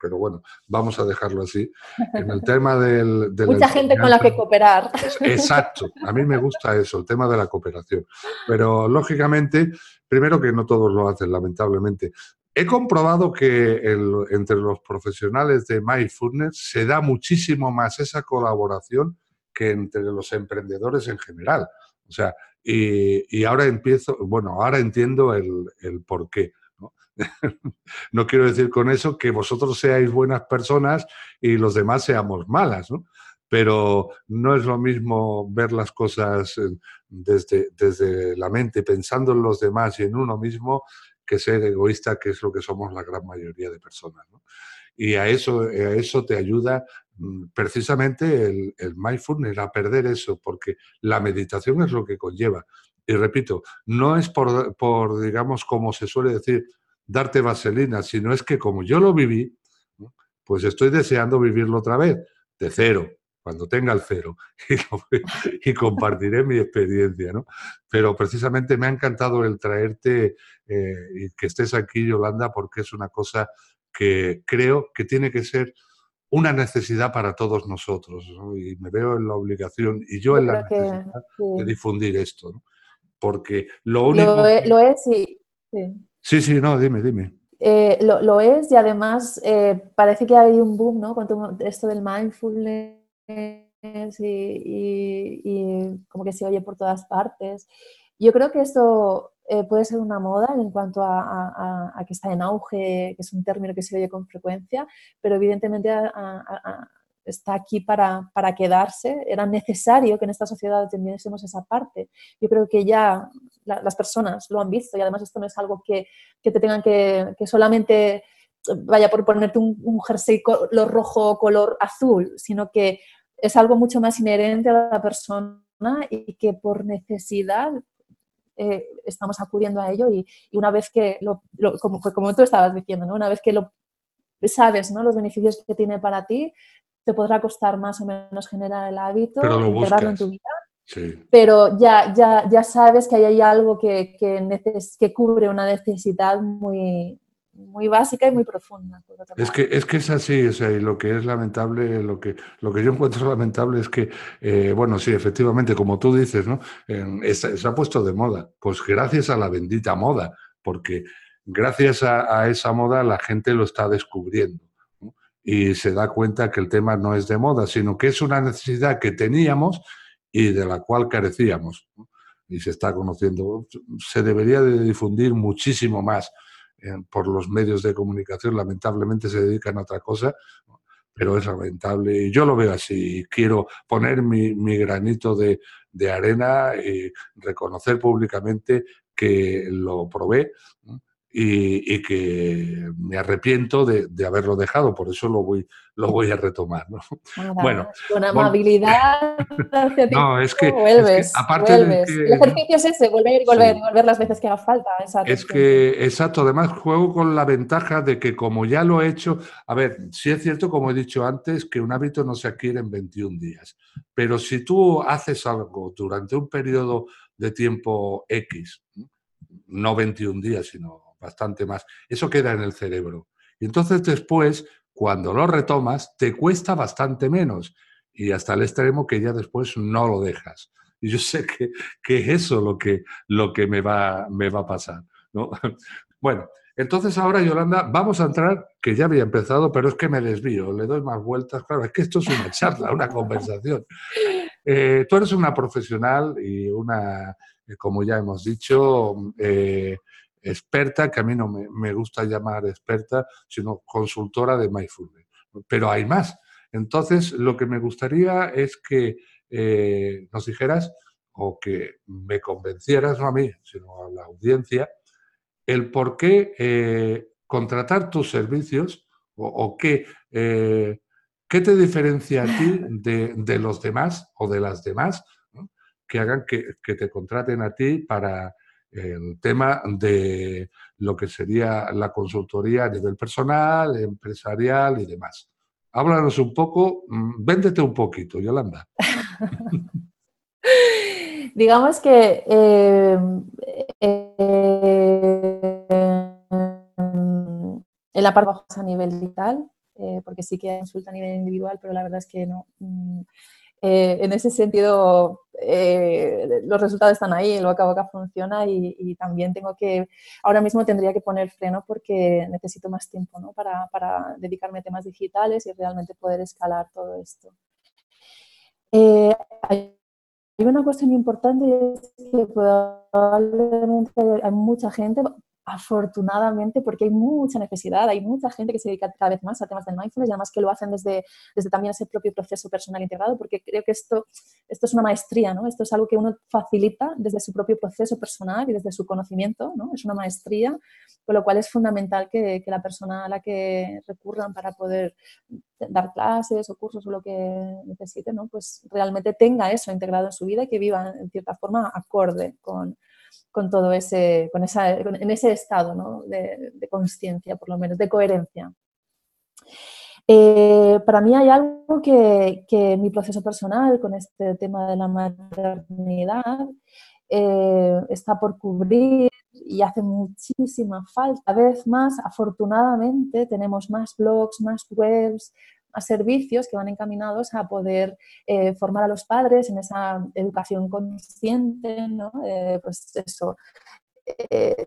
S1: pero bueno, vamos a dejarlo así. En el tema del... [LAUGHS]
S2: Mucha gente con la que cooperar.
S1: Exacto, a mí me gusta eso, el tema de la cooperación. Pero lógicamente, primero que no todos lo hacen, lamentablemente. He comprobado que entre los profesionales de mindfulness se da muchísimo más esa colaboración que entre los emprendedores en general. O sea, y, ahora empiezo, bueno, ahora entiendo el, el por qué. No quiero decir con eso que vosotros seáis buenas personas y los demás seamos malas, ¿no? Pero no es lo mismo ver las cosas eh, desde, desde la mente, pensando en los demás y en uno mismo, que ser egoísta, que es lo que somos la gran mayoría de personas. Y a eso, a eso te ayuda mm, precisamente el, el mindfulness, a perder eso, porque la meditación es lo que conlleva. Y repito, no es por, por, digamos, como se suele decir, darte vaselina, sino es que como yo lo viví, pues estoy deseando vivirlo otra vez, de cero, cuando tenga el cero, [LAUGHS] y, compartiré mi experiencia, ¿no? Pero precisamente me ha encantado el traerte eh, y que estés aquí, Yolanda, porque es una cosa que creo que tiene que ser una necesidad para todos nosotros, y me veo en la obligación, y yo, en la necesidad de difundir esto, ¿no? porque lo único...
S2: Lo, es, y...
S1: Sí, sí, no, dime, dime.
S2: Eh, lo, es y además eh, parece que hay un boom, ¿no? Con todo esto del mindfulness y, como que se oye por todas partes. Yo creo que esto eh, puede ser una moda en cuanto a, a, que está en auge, que es un término que se oye con frecuencia, pero evidentemente está aquí para, para, quedarse. Era necesario que en esta sociedad tuviésemos esa parte. Yo creo que ya las personas lo han visto y además esto no es algo que, que te tengan que, que, solamente vaya por ponerte un, jersey color rojo o color azul, sino que es algo mucho más inherente a la persona y que por necesidad eh, estamos acudiendo a ello y, una vez que, como, como, tú estabas diciendo, ¿no? una vez que lo sabes ¿no? los beneficios que tiene para ti, te podrá costar más o menos generar el hábito, integrarlo en tu vida. Pero ya, ya, ya sabes que hay algo que, que, que cubre una necesidad muy, muy básica y muy profunda.
S1: Es que, es que es así, o sea, y lo que es lamentable, lo que, lo que yo encuentro [LAUGHS] lamentable es que, eh, bueno, sí, efectivamente, como tú dices, ¿no? se ha puesto de moda, pues gracias a la bendita moda, porque gracias a, a esa moda la gente lo está descubriendo y se da cuenta que el tema no es de moda, sino que es una necesidad que teníamos y de la cual carecíamos. y se está conociendo, se debería de difundir muchísimo más eh, por los medios de comunicación. Lamentablemente se dedican a otra cosa, pero es lamentable. Y yo lo veo así. Quiero poner mi, granito de, arena y reconocer públicamente que lo probé y, que me arrepiento de, haberlo dejado, por eso lo voy, lo voy a retomar.
S2: bueno, con amabilidad. [LAUGHS]
S1: no, es que, vuelves, aparte
S2: De que, el ejercicio es ese, volver y volver, volver las veces que haga falta.
S1: Es que, exacto, además juego con la ventaja de que como ya lo he hecho, a ver, sí es cierto, como he dicho antes, que un hábito no se adquiere en 21 días, pero si tú haces algo durante un periodo de tiempo X, no 21 días, sino bastante más. Eso queda en el cerebro. Y entonces después, cuando lo retomas, te cuesta bastante menos y hasta el extremo que ya después no lo dejas. Y yo sé que, que es eso lo que, lo que me, va, me va a pasar. ¿no? [LAUGHS] Bueno, entonces ahora, Yolanda, vamos a entrar, que ya había empezado, pero es que me desvío, le doy más vueltas. Claro, es que esto es una [LAUGHS] charla, una conversación. Eh, tú eres una profesional y una, eh, como ya hemos dicho, eh, experta, que a mí no me, gusta llamar experta, sino consultora de mindfulness. Pero hay más. Entonces, lo que me gustaría es que eh, nos dijeras o que me convencieras, no a mí, sino a la audiencia, el por qué eh, contratar tus servicios o, qué, eh, qué te diferencia a ti [LAUGHS] de, los demás o de las demás que hagan que, que, te contraten a ti para, el tema de lo que sería la consultoría a nivel personal, empresarial y demás. Háblanos un poco, mm, véndete un poquito, Yolanda. [LAUGHS]
S2: Digamos que eh, eh, en la parte a nivel digital, eh, porque sí que consulta a nivel individual, pero la verdad es que no. Mm, eh, en ese sentido, eh, los resultados están ahí, el boca a funciona y, también tengo que, ahora mismo tendría que poner freno porque necesito más tiempo ¿no? para, para, dedicarme a temas digitales y realmente poder escalar todo esto. Eh, hay una cuestión importante es que probablemente hay mucha gente, afortunadamente, porque hay mucha necesidad, hay mucha gente que se dedica cada vez más a temas del mindfulness y además que lo hacen desde, desde también ese propio proceso personal integrado, porque creo que esto, esto es una maestría, ¿no? Esto es algo que uno facilita desde su propio proceso personal y desde su conocimiento, ¿no? Es una maestría, con lo cual es fundamental que, que la persona a la que recurran para poder dar clases o cursos o lo que necesite, ¿no? Pues realmente tenga eso integrado en su vida y que viva en cierta forma acorde con, con todo ese, con esa, en ese estado ¿no? de, de conciencia, por lo menos, de coherencia. Eh, para mí hay algo que, que, mi proceso personal con este tema de la maternidad eh, está por cubrir y hace muchísima falta. Cada vez más, afortunadamente, tenemos más blogs, más webs, a servicios que van encaminados a poder eh, formar a los padres en esa educación consciente, ¿no? Eh, pues eso, eh,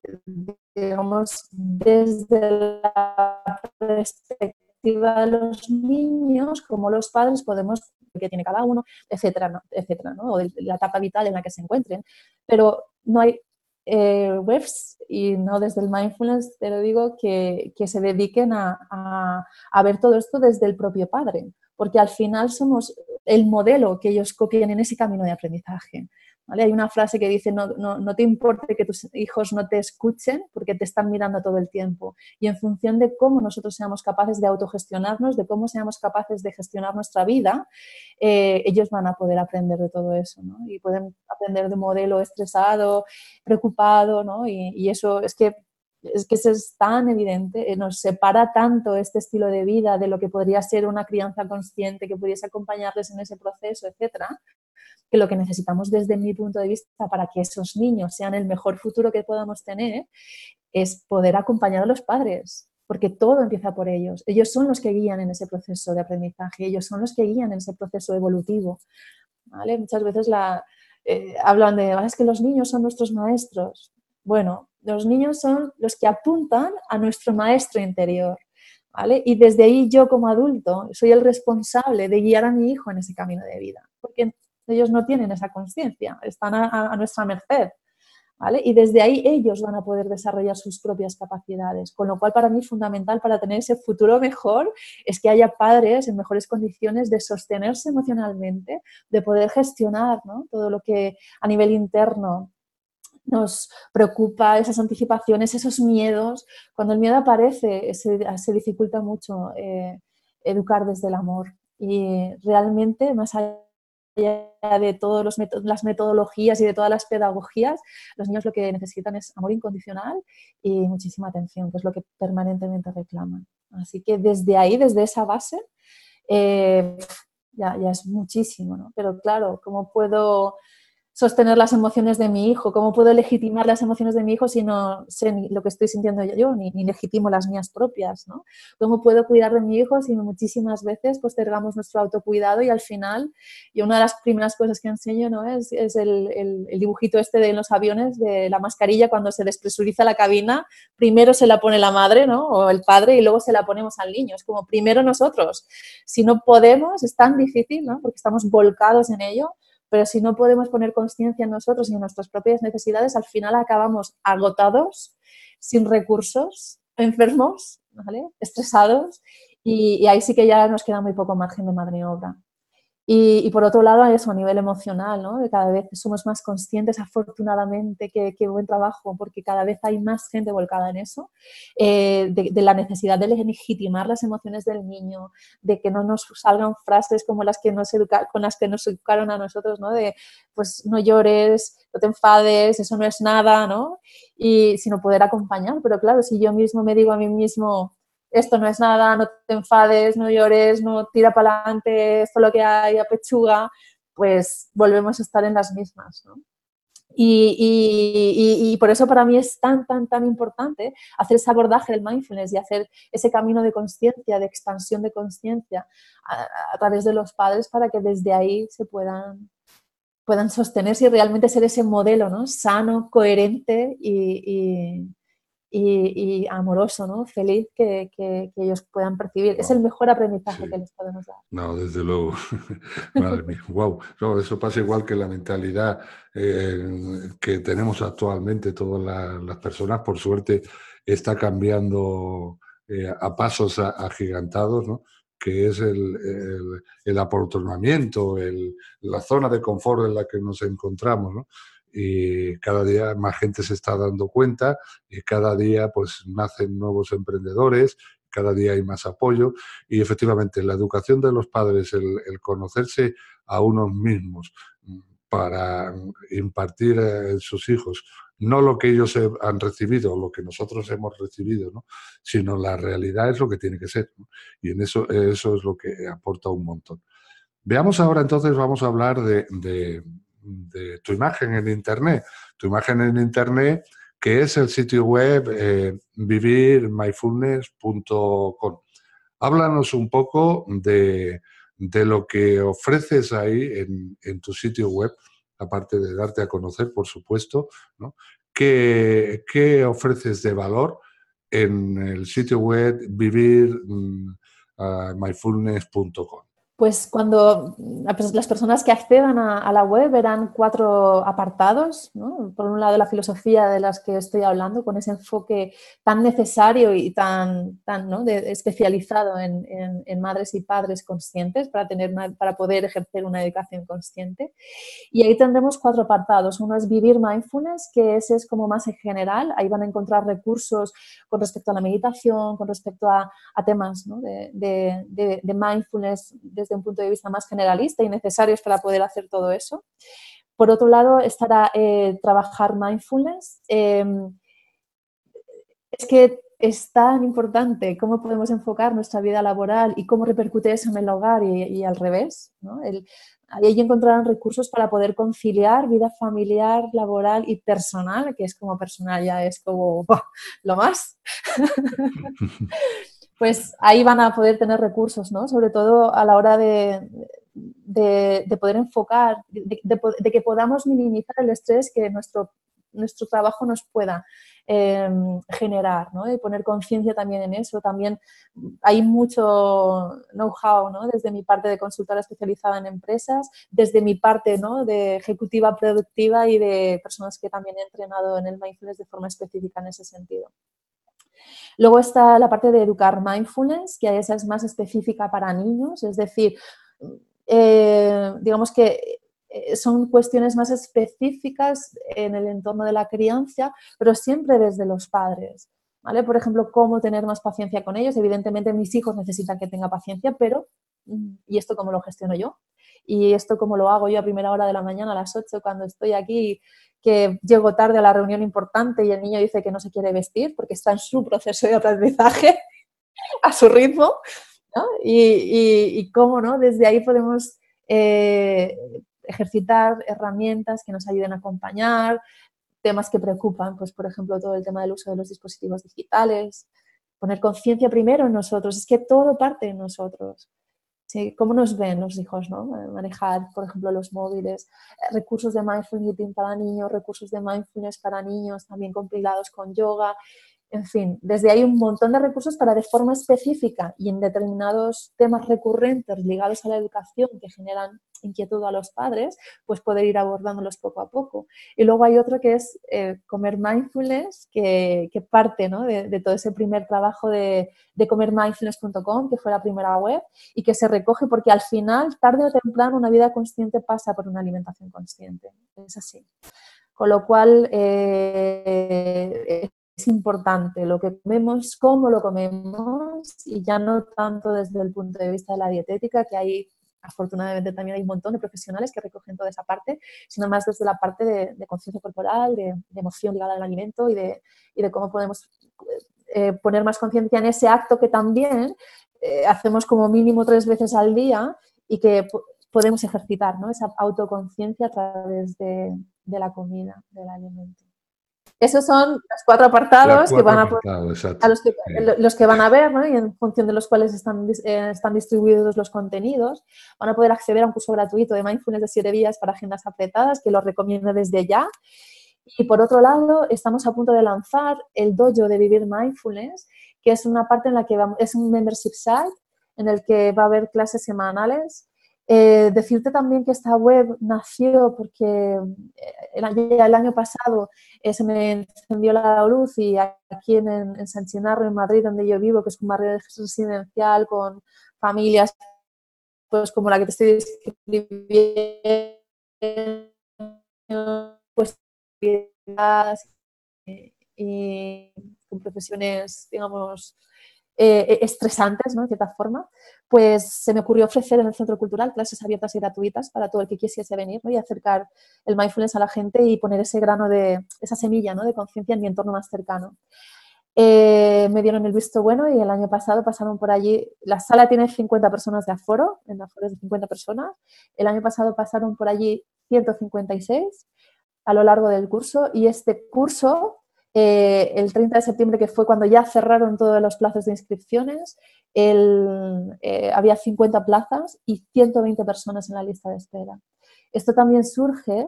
S2: digamos, desde la perspectiva de los niños, como los padres podemos que tiene cada uno, etcétera, etcétera, ¿no? o de la etapa vital en la que se encuentren, pero no hay eh, webs y no desde el mindfulness, te lo digo, que, que se dediquen a, a, a, ver todo esto desde el propio padre, porque al final somos el modelo que ellos copian en ese camino de aprendizaje. Hay una frase que dice, no, no, no, te importe que tus hijos no te escuchen porque te están mirando todo el tiempo. Y en función de cómo nosotros seamos capaces de autogestionarnos, de cómo seamos capaces de gestionar nuestra vida, eh, ellos van a poder aprender de todo eso. Y pueden aprender de un modelo estresado, preocupado, ¿no? y, eso es que es que es tan evidente, eh, nos separa tanto este estilo de vida de lo que podría ser una crianza consciente que pudiese acompañarles en ese proceso, etcétera, que lo que necesitamos desde mi punto de vista para que esos niños sean el mejor futuro que podamos tener es poder acompañar a los padres, porque todo empieza por ellos. Ellos son los que guían en ese proceso de aprendizaje, ellos son los que guían en ese proceso evolutivo. Muchas veces eh, hablan de, ah, es que los niños son nuestros maestros. Bueno, los niños son los que apuntan a nuestro maestro interior. ¿vale? Y desde ahí yo como adulto soy el responsable de guiar a mi hijo en ese camino de vida. Porque ellos no tienen esa conciencia, están a, nuestra merced. ¿Vale? Y desde ahí ellos van a poder desarrollar sus propias capacidades. Con lo cual, para mí, fundamental para tener ese futuro mejor es que haya padres en mejores condiciones de sostenerse emocionalmente, de poder gestionar todo lo que a nivel interno nos preocupa, esas anticipaciones, esos miedos. Cuando el miedo aparece, se, dificulta mucho eh, educar desde el amor. Y realmente, más allá de todas las metodologías y de todas las pedagogías, los niños lo que necesitan es amor incondicional y muchísima atención, que es lo que permanentemente reclaman. Así que desde ahí, desde esa base, eh, ya, ya, es muchísimo, ¿no? Pero claro, ¿cómo puedo sostener las emociones de mi hijo? ¿Cómo puedo legitimar las emociones de mi hijo si no sé ni lo que estoy sintiendo yo, ni, ni, legitimo las mías propias? ¿no? ¿Cómo puedo cuidar de mi hijo si muchísimas veces postergamos nuestro autocuidado y al final, y una de las primeras cosas que enseño ¿no? es, es el, el, dibujito este de los aviones, de la mascarilla cuando se despresuriza la cabina, primero se la pone la madre ¿no? o el padre y luego se la ponemos al niño. Es como primero nosotros. Si no podemos, es tan difícil, ¿no? porque estamos volcados en ello, pero si no podemos poner conciencia en nosotros y en nuestras propias necesidades, al final acabamos agotados, sin recursos, enfermos, estresados, y, y, ahí sí que ya nos queda muy poco margen de maniobra. Y, por otro lado, eso a nivel emocional, ¿no? cada vez somos más conscientes, afortunadamente, que, buen trabajo, porque cada vez hay más gente volcada en eso, eh, de, la necesidad de legitimar las emociones del niño, de que no nos salgan frases como las que nos educa, con las que nos educaron a nosotros, ¿no? De, pues, no llores, no te enfades, eso no es nada, ¿no? Y sino poder acompañar. Pero claro, si yo mismo me digo a mí mismo, esto no es nada, no te enfades, no llores, no tira para adelante, esto es lo que hay, a pechuga, pues volvemos a estar en las mismas. Y, por eso para mí es tan, tan, tan importante hacer ese abordaje del mindfulness y hacer ese camino de conciencia, de expansión de conciencia a, a, través de los padres para que desde ahí se puedan, puedan sostenerse y realmente ser ese modelo ¿no? sano, coherente y, y, amoroso, ¿no? feliz que, ellos puedan percibir. Es el mejor aprendizaje que les podemos dar.
S1: No, desde luego. [LAUGHS] Madre mía, wow. eso pasa igual que la mentalidad eh, que tenemos actualmente todas las personas. Por suerte está cambiando eh, a pasos agigantados, ¿no? que es el, el, el aportonamiento, la zona de confort en la que nos encontramos. ¿no? Y cada día más gente se está dando cuenta y cada día pues nacen nuevos emprendedores, cada día hay más apoyo y efectivamente la educación de los padres, el, conocerse a unos mismos para impartir a sus hijos no lo que ellos han recibido, lo que nosotros hemos recibido, ¿no? sino la realidad es lo que tiene que ser. Y en eso, eso es lo que aporta un montón. Veamos ahora entonces, vamos a hablar de tu imagen en Internet. Tu imagen en Internet, que es el sitio web eh, vivirmyfulness.com. Háblanos un poco de, lo que ofreces ahí en, tu sitio web, aparte de darte a conocer, por supuesto, ¿no? ¿Qué, ofreces de valor en el sitio web vivirmyfulness.com?
S2: Pues cuando las personas que accedan a, la web verán cuatro apartados. Por un lado, la filosofía de las que estoy hablando, con ese enfoque tan necesario y tan, tan especializado en, madres y padres conscientes para, tener para poder ejercer una educación consciente. Y ahí tendremos cuatro apartados. Uno es Vivir Mindfulness, que ese es como más en general. Ahí van a encontrar recursos con respecto a la meditación, con respecto a, temas de mindfulness desde un punto de vista más generalista y necesarios para poder hacer todo eso. Por otro lado, estará eh, trabajar mindfulness. Em, es que es tan importante cómo podemos enfocar nuestra vida laboral y cómo repercute eso en el hogar y, al revés. ¿no? ahí encontrarán recursos para poder conciliar vida familiar, laboral y personal, que es como personal ya es como lo más. [LAUGHS] pues ahí van a poder tener recursos, ¿no? Sobre todo a la hora de, poder enfocar, de, que podamos minimizar el estrés que nuestro nuestro trabajo nos pueda em, generar ¿no? y poner conciencia también en eso. También hay mucho know-how ¿no? desde mi parte de consultora especializada en empresas, desde mi parte ¿no? de ejecutiva productiva y de personas que también he entrenado en el mindfulness de forma específica en ese sentido. Luego está la parte de educar mindfulness, que esa es más específica para niños, es decir, eh, digamos que eh, son cuestiones más específicas en el entorno de la crianza, pero siempre desde los padres. ¿vale? Por ejemplo, cómo tener más paciencia con ellos. Evidentemente mis hijos necesitan que tenga paciencia, pero ¿y esto cómo lo gestiono yo? ¿Y esto cómo lo hago yo a primera hora de la mañana, a las 8, cuando estoy aquí, que llego tarde a la reunión importante y el niño dice que no se quiere vestir porque está en su proceso de aprendizaje [LAUGHS] a su ritmo? Y, cómo ¿no? desde ahí podemos eh, ejercitar herramientas que nos ayuden a acompañar, temas que preocupan, pues por ejemplo todo el tema del uso de los dispositivos digitales, poner conciencia primero en nosotros, es que todo parte en nosotros. ¿Sí? ¿Cómo nos ven los hijos? ¿no? Manejar, por ejemplo, los móviles, recursos de mindfulness para niños, recursos de mindfulness para niños, también compilados con yoga, en fin, desde ahí un montón de recursos para de forma específica y en determinados temas recurrentes ligados a la educación que generan inquietud a los padres, pues poder ir abordándolos poco a poco. Y luego hay otro que es eh, comer mindfulness, que, parte de, todo ese primer trabajo de, de comermindfulness.com, que fue la primera web, y que se recoge porque al final, tarde o temprano, una vida consciente pasa por una alimentación consciente. Es así. Con lo cual, eh, es importante lo que comemos, cómo lo comemos y ya no tanto desde el punto de vista de la dietética, que hay afortunadamente también hay un montón de profesionales que recogen toda esa parte, sino más desde la parte de, conciencia corporal, de, emoción ligada al alimento y de, de cómo podemos eh, poner más conciencia en ese acto que también eh, hacemos como mínimo tres veces al día y que podemos ejercitar ¿no? esa autoconciencia a través de la comida, del alimento. Esos son los cuatro apartados que van a, los, que, los, que, van a ver y en función de los cuales están, eh, están distribuidos los contenidos. Van a poder acceder a un curso gratuito de mindfulness de siete días para agendas apretadas que los recomiendo desde ya. Y por otro lado, estamos a punto de lanzar el dojo de vivir mindfulness, que es una parte en la que vamos, es un membership site en el que va a haber clases semanales eh, decirte también que esta web nació porque eh, el, año pasado eh, se me encendió la luz y aquí en, San Chinarro, en Madrid, donde yo vivo, que es un barrio residencial con familias pues como la que te estoy describiendo, pues y con profesiones, digamos, eh, estresantes, ¿no? De cierta forma, pues se me ocurrió ofrecer en el Centro Cultural clases abiertas y gratuitas para todo el que quisiese venir ¿no? y acercar el mindfulness a la gente y poner ese grano de, esa semilla ¿no? de conciencia en mi entorno más cercano. Eh, me dieron el visto bueno y el año pasado pasaron por allí, la sala tiene 50 personas de aforo, en aforo de 50 personas, el año pasado pasaron por allí 156 a lo largo del curso y este curso eh, el 30 de septiembre, que fue cuando ya cerraron todos los plazos de inscripciones, eh, había 50 plazas y 120 personas en la lista de espera. Esto también surge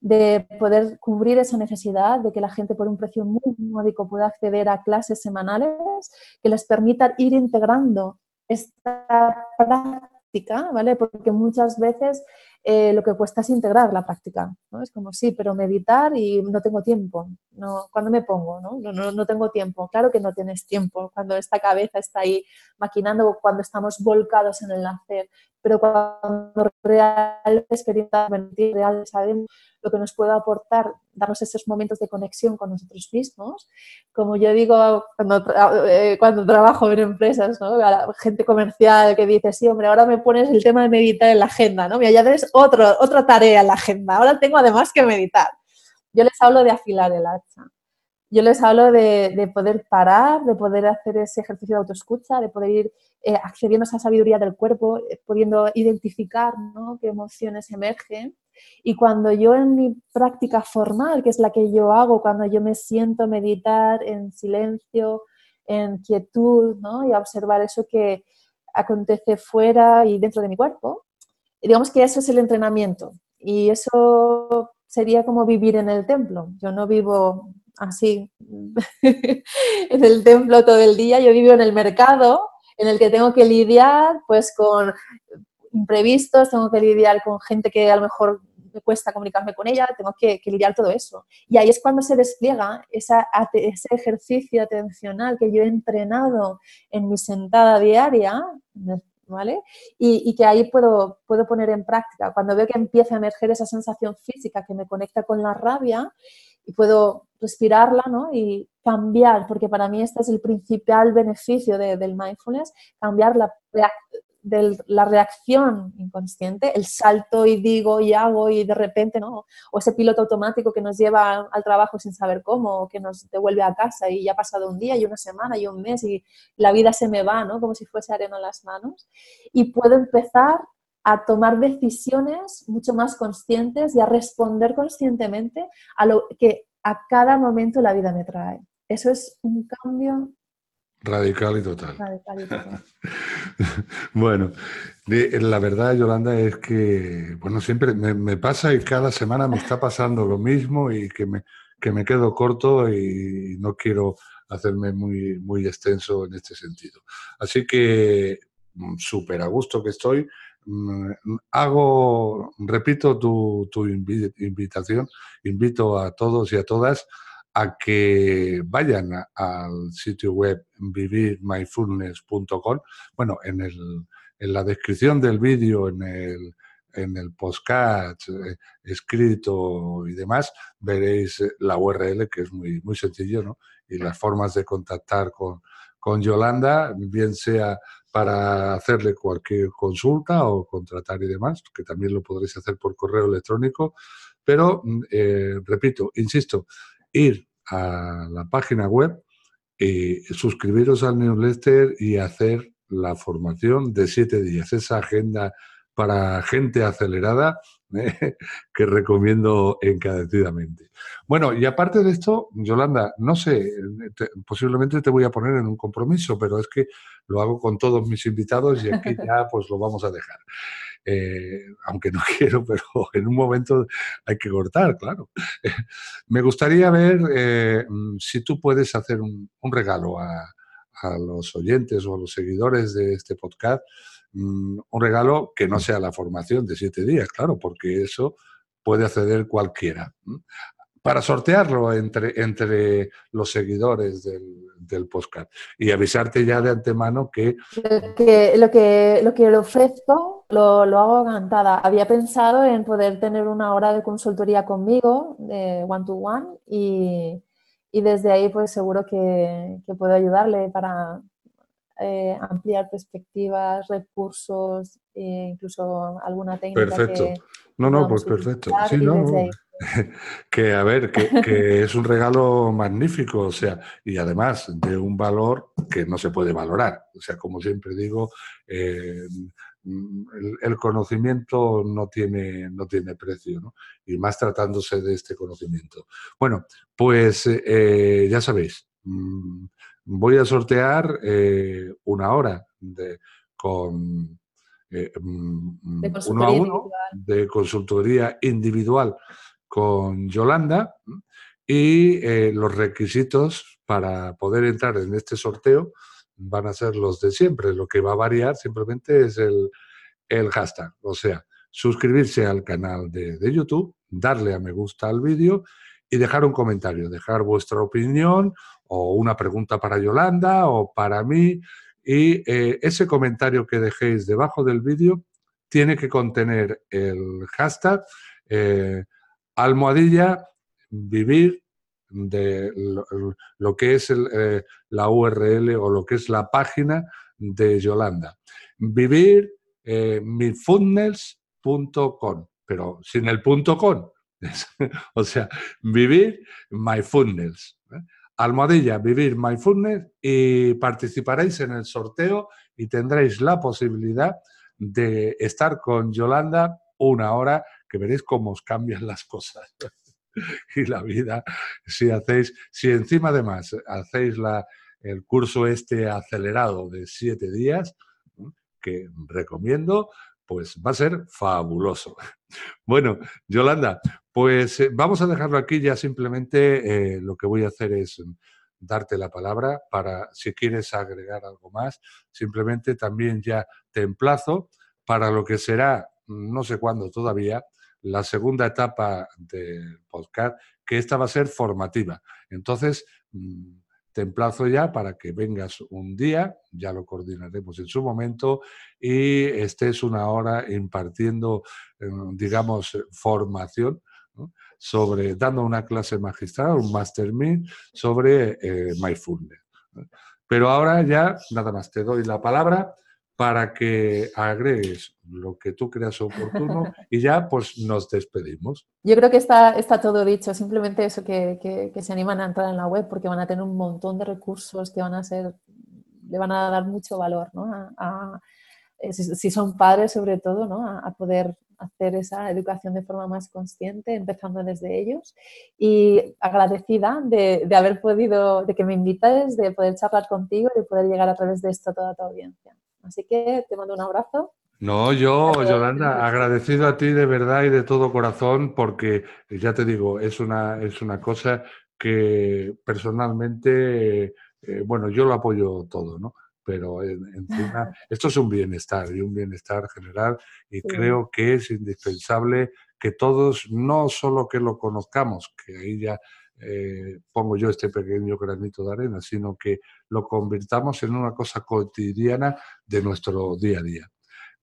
S2: de poder cubrir esa necesidad de que la gente por un precio muy módico pueda acceder a clases semanales que les permitan ir integrando esta práctica, ¿vale? Porque muchas veces eh, lo que cuesta es integrar la práctica. ¿no? Es como, sí, pero meditar y no tengo tiempo. No, ¿Cuándo me pongo? ¿no? No, tengo tiempo. Claro que no tienes tiempo cuando esta cabeza está ahí maquinando, cuando estamos volcados en el hacer. Pero cuando real experiencia real sabemos lo que nos puede aportar, darnos esos momentos de conexión con nosotros mismos. Como yo digo cuando, eh, cuando trabajo en empresas, ¿no? la gente comercial que dice, sí, hombre, ahora me pones el tema de meditar en la agenda, ¿no? Mira, ya ves otro, otra tarea en la agenda, ahora tengo además que meditar. Yo les hablo de afilar el hacha. Yo les hablo de, poder parar, de poder hacer ese ejercicio de autoescucha, de poder ir eh, accediendo a esa sabiduría del cuerpo, eh, pudiendo identificar ¿no? qué emociones emergen y cuando yo en mi práctica formal, que es la que yo hago, cuando yo me siento meditar en silencio, en quietud, ¿no? y observar eso que acontece fuera y dentro de mi cuerpo, digamos que eso es el entrenamiento. Y eso sería como vivir en el templo. Yo no vivo así [LAUGHS] en el templo todo el día, yo vivo en el mercado en el que tengo que lidiar pues con imprevistos, tengo que lidiar con gente que a lo mejor me cuesta comunicarme con ella, tengo que, lidiar todo eso. Y ahí es cuando se despliega esa, ese ejercicio atencional que yo he entrenado en mi sentada diaria, ¿vale? Y, que ahí puedo, puedo poner en práctica. Cuando veo que empieza a emerger esa sensación física que me conecta con la rabia y puedo respirarla ¿no? y cambiar, porque para mí este es el principal beneficio del mindfulness, cambiar la, de la reacción inconsciente, el salto y digo y hago y de repente, ¿no? O ese piloto automático que nos lleva al trabajo sin saber cómo, o que nos devuelve a casa y ya ha pasado un día y una semana y un mes y la vida se me va, ¿no? Como si fuese arena en las manos. Y puedo empezar a tomar decisiones mucho más conscientes y a responder conscientemente a lo que a cada momento la vida me trae. Eso es un cambio
S1: Radical y total. [LAUGHS] bueno, la verdad, Yolanda, es que, bueno, siempre me, pasa y cada semana me está pasando lo mismo y que me, que me quedo corto y no quiero hacerme muy, muy extenso en este sentido. Así que mm, súper a gusto que estoy. Mm, hago, repito tu, tu invitación, invito a todos y a todas a que vayan al sitio web vivirmyfulness.com. Bueno, en, el, en la descripción del vídeo, en el, en el podcast eh, escrito y demás, veréis la URL, que es muy, muy sencillo, ¿no? Y las formas de contactar con, con Yolanda, bien sea para hacerle cualquier consulta o contratar y demás, que también lo podréis hacer por correo electrónico. Pero, mm, eh, repito, insisto, ir a la página web, y suscribiros al newsletter y hacer la formación de siete días, esa agenda para gente acelerada ¿eh? [LAUGHS] que recomiendo encarecidamente. Bueno, y aparte de esto, Yolanda, no sé, posiblemente te voy a poner en un compromiso, pero es que lo hago con todos mis invitados y aquí [LAUGHS] ya pues lo vamos a dejar. Eh, aunque no [LAUGHS] quiero, pero en un momento hay que cortar, claro. Me gustaría ver eh, mm, si tú puedes hacer un, regalo a, los oyentes o a los seguidores de este podcast, mm, un regalo que no sea la formación de siete días, claro, porque eso puede acceder cualquiera para sortearlo entre, entre los seguidores del, del podcast y avisarte ya de antemano que...
S2: Lo que, lo que, lo que le ofrezco lo, lo hago encantada. Había pensado en poder tener una hora de consultoría conmigo, de one to one, y, y desde ahí pues seguro que, que puedo ayudarle para eh, ampliar perspectivas, recursos, e incluso alguna técnica.
S1: Perfecto. no, no, pues perfecto. Sí, no, [LAUGHS] que a ver, que, es un regalo magnífico, o sea, y además de un valor que no se puede valorar. O sea, como siempre digo, eh, el, conocimiento no tiene, no tiene precio, ¿no? Y más tratándose de este conocimiento. Bueno, pues eh, ya sabéis, mm, voy a sortear eh, una hora de, con mm, uno a uno de consultoría individual con Yolanda y eh, los requisitos para poder entrar en este sorteo van a ser los de siempre. Lo que va a variar simplemente es el, hashtag, o sea, suscribirse al canal de, YouTube, darle a me gusta al vídeo y dejar un comentario, dejar vuestra opinión o una pregunta para Yolanda o para mí. Y eh, ese comentario que dejéis debajo del vídeo tiene que contener el hashtag eh, almohadilla, vivir de lo, que es eh, la URL o lo que es la página de Yolanda. Vivir pero sin el punto com. [LAUGHS] o sea, vivir myfunnels. Almohadilla, vivir myfunnels y participaréis en el sorteo y tendréis la posibilidad de estar con Yolanda una hora que veréis cómo os cambian las cosas. [LAUGHS] y la vida, si hacéis, si encima además hacéis la, el curso este acelerado de siete días, que recomiendo, pues va a ser fabuloso. [LAUGHS] Bueno, Yolanda, Pues eh, vamos a dejarlo aquí, ya simplemente eh, lo que voy a hacer es darte la palabra para, si quieres agregar algo más, simplemente también ya te emplazo para lo que será, no sé cuándo todavía, la segunda etapa del podcast, que esta va a ser formativa. Entonces, mm, te emplazo ya para que vengas un día, ya lo coordinaremos en su momento, y estés una hora impartiendo, eh, digamos, formación sobre, dando una clase magistral, un mastermind sobre eh, mindfulness. Pero ahora ya, nada más, te doy la palabra para que agregues lo que tú creas oportuno [LAUGHS] y ya pues nos despedimos.
S2: Yo creo que está, está todo dicho, simplemente eso que, se animan a entrar en la web porque van a tener un montón de recursos que van a ser, le van a dar mucho valor, ¿no? A, eh, si, son padres sobre todo, ¿no? A, poder hacer esa educación de forma más consciente, empezando desde ellos. Y agradecida de, de haber podido, de que me invites, de poder charlar contigo y de poder llegar a través de esto a toda tu audiencia. Así que te mando un abrazo.
S1: No, yo, Yolanda, agradecido a ti de verdad y de todo corazón, porque ya te digo, es una, es una cosa que personalmente, eh, bueno, yo lo apoyo todo, ¿no? Pero encima, [LAUGHS] esto es un bienestar y un bienestar general y creo que es indispensable que todos, no solo que lo conozcamos, que ahí ya eh, pongo yo este pequeño granito de arena, sino que lo convirtamos en una cosa cotidiana de nuestro día a día.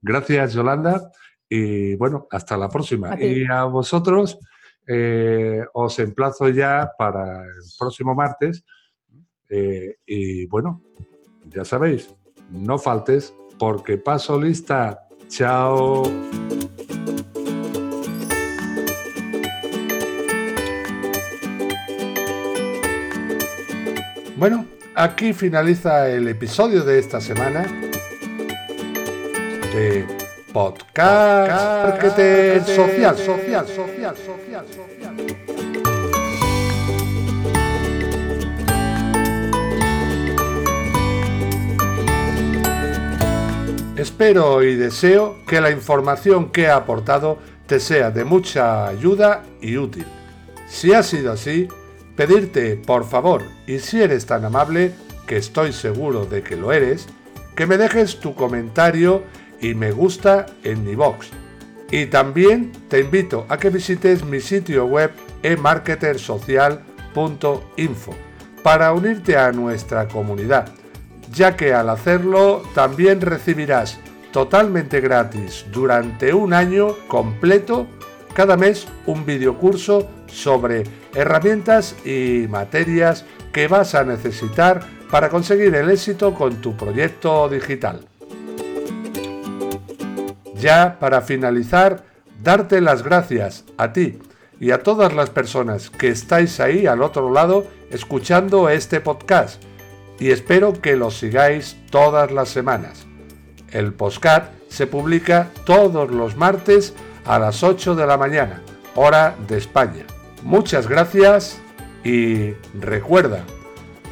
S1: Gracias, Yolanda, y bueno, hasta la próxima. y a vosotros eh, os emplazo ya para el próximo martes. Eh, y bueno, ya sabéis, no faltes porque paso lista. Chao. Bueno, aquí finaliza el episodio de esta semana de Podcast Social, Social, Social, Social, Social. Espero y deseo que la información que he aportado te sea de mucha ayuda y útil. Si ha sido así, pedirte, por favor, y si eres tan amable, que estoy seguro de que lo eres, que me dejes tu comentario y me gusta en mi box. Y también te invito a que visites mi sitio web emarketersocial.info para unirte a nuestra comunidad, ya que al hacerlo también recibirás totalmente gratis durante un año completo cada mes un videocurso sobre herramientas y materias que vas a necesitar para conseguir el éxito con tu proyecto digital. Ya para finalizar, darte las gracias a ti y a todas las personas que estáis ahí al otro lado escuchando este podcast y espero que lo sigáis todas las semanas. El podcast se publica todos los martes a las 8 de la mañana, hora de España. Muchas gracias y recuerda,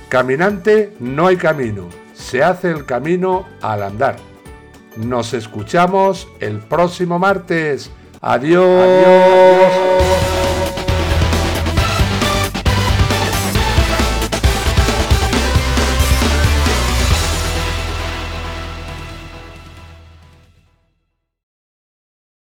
S1: caminante no hay camino, se hace el camino al andar. Nos escuchamos el próximo martes. Adiós.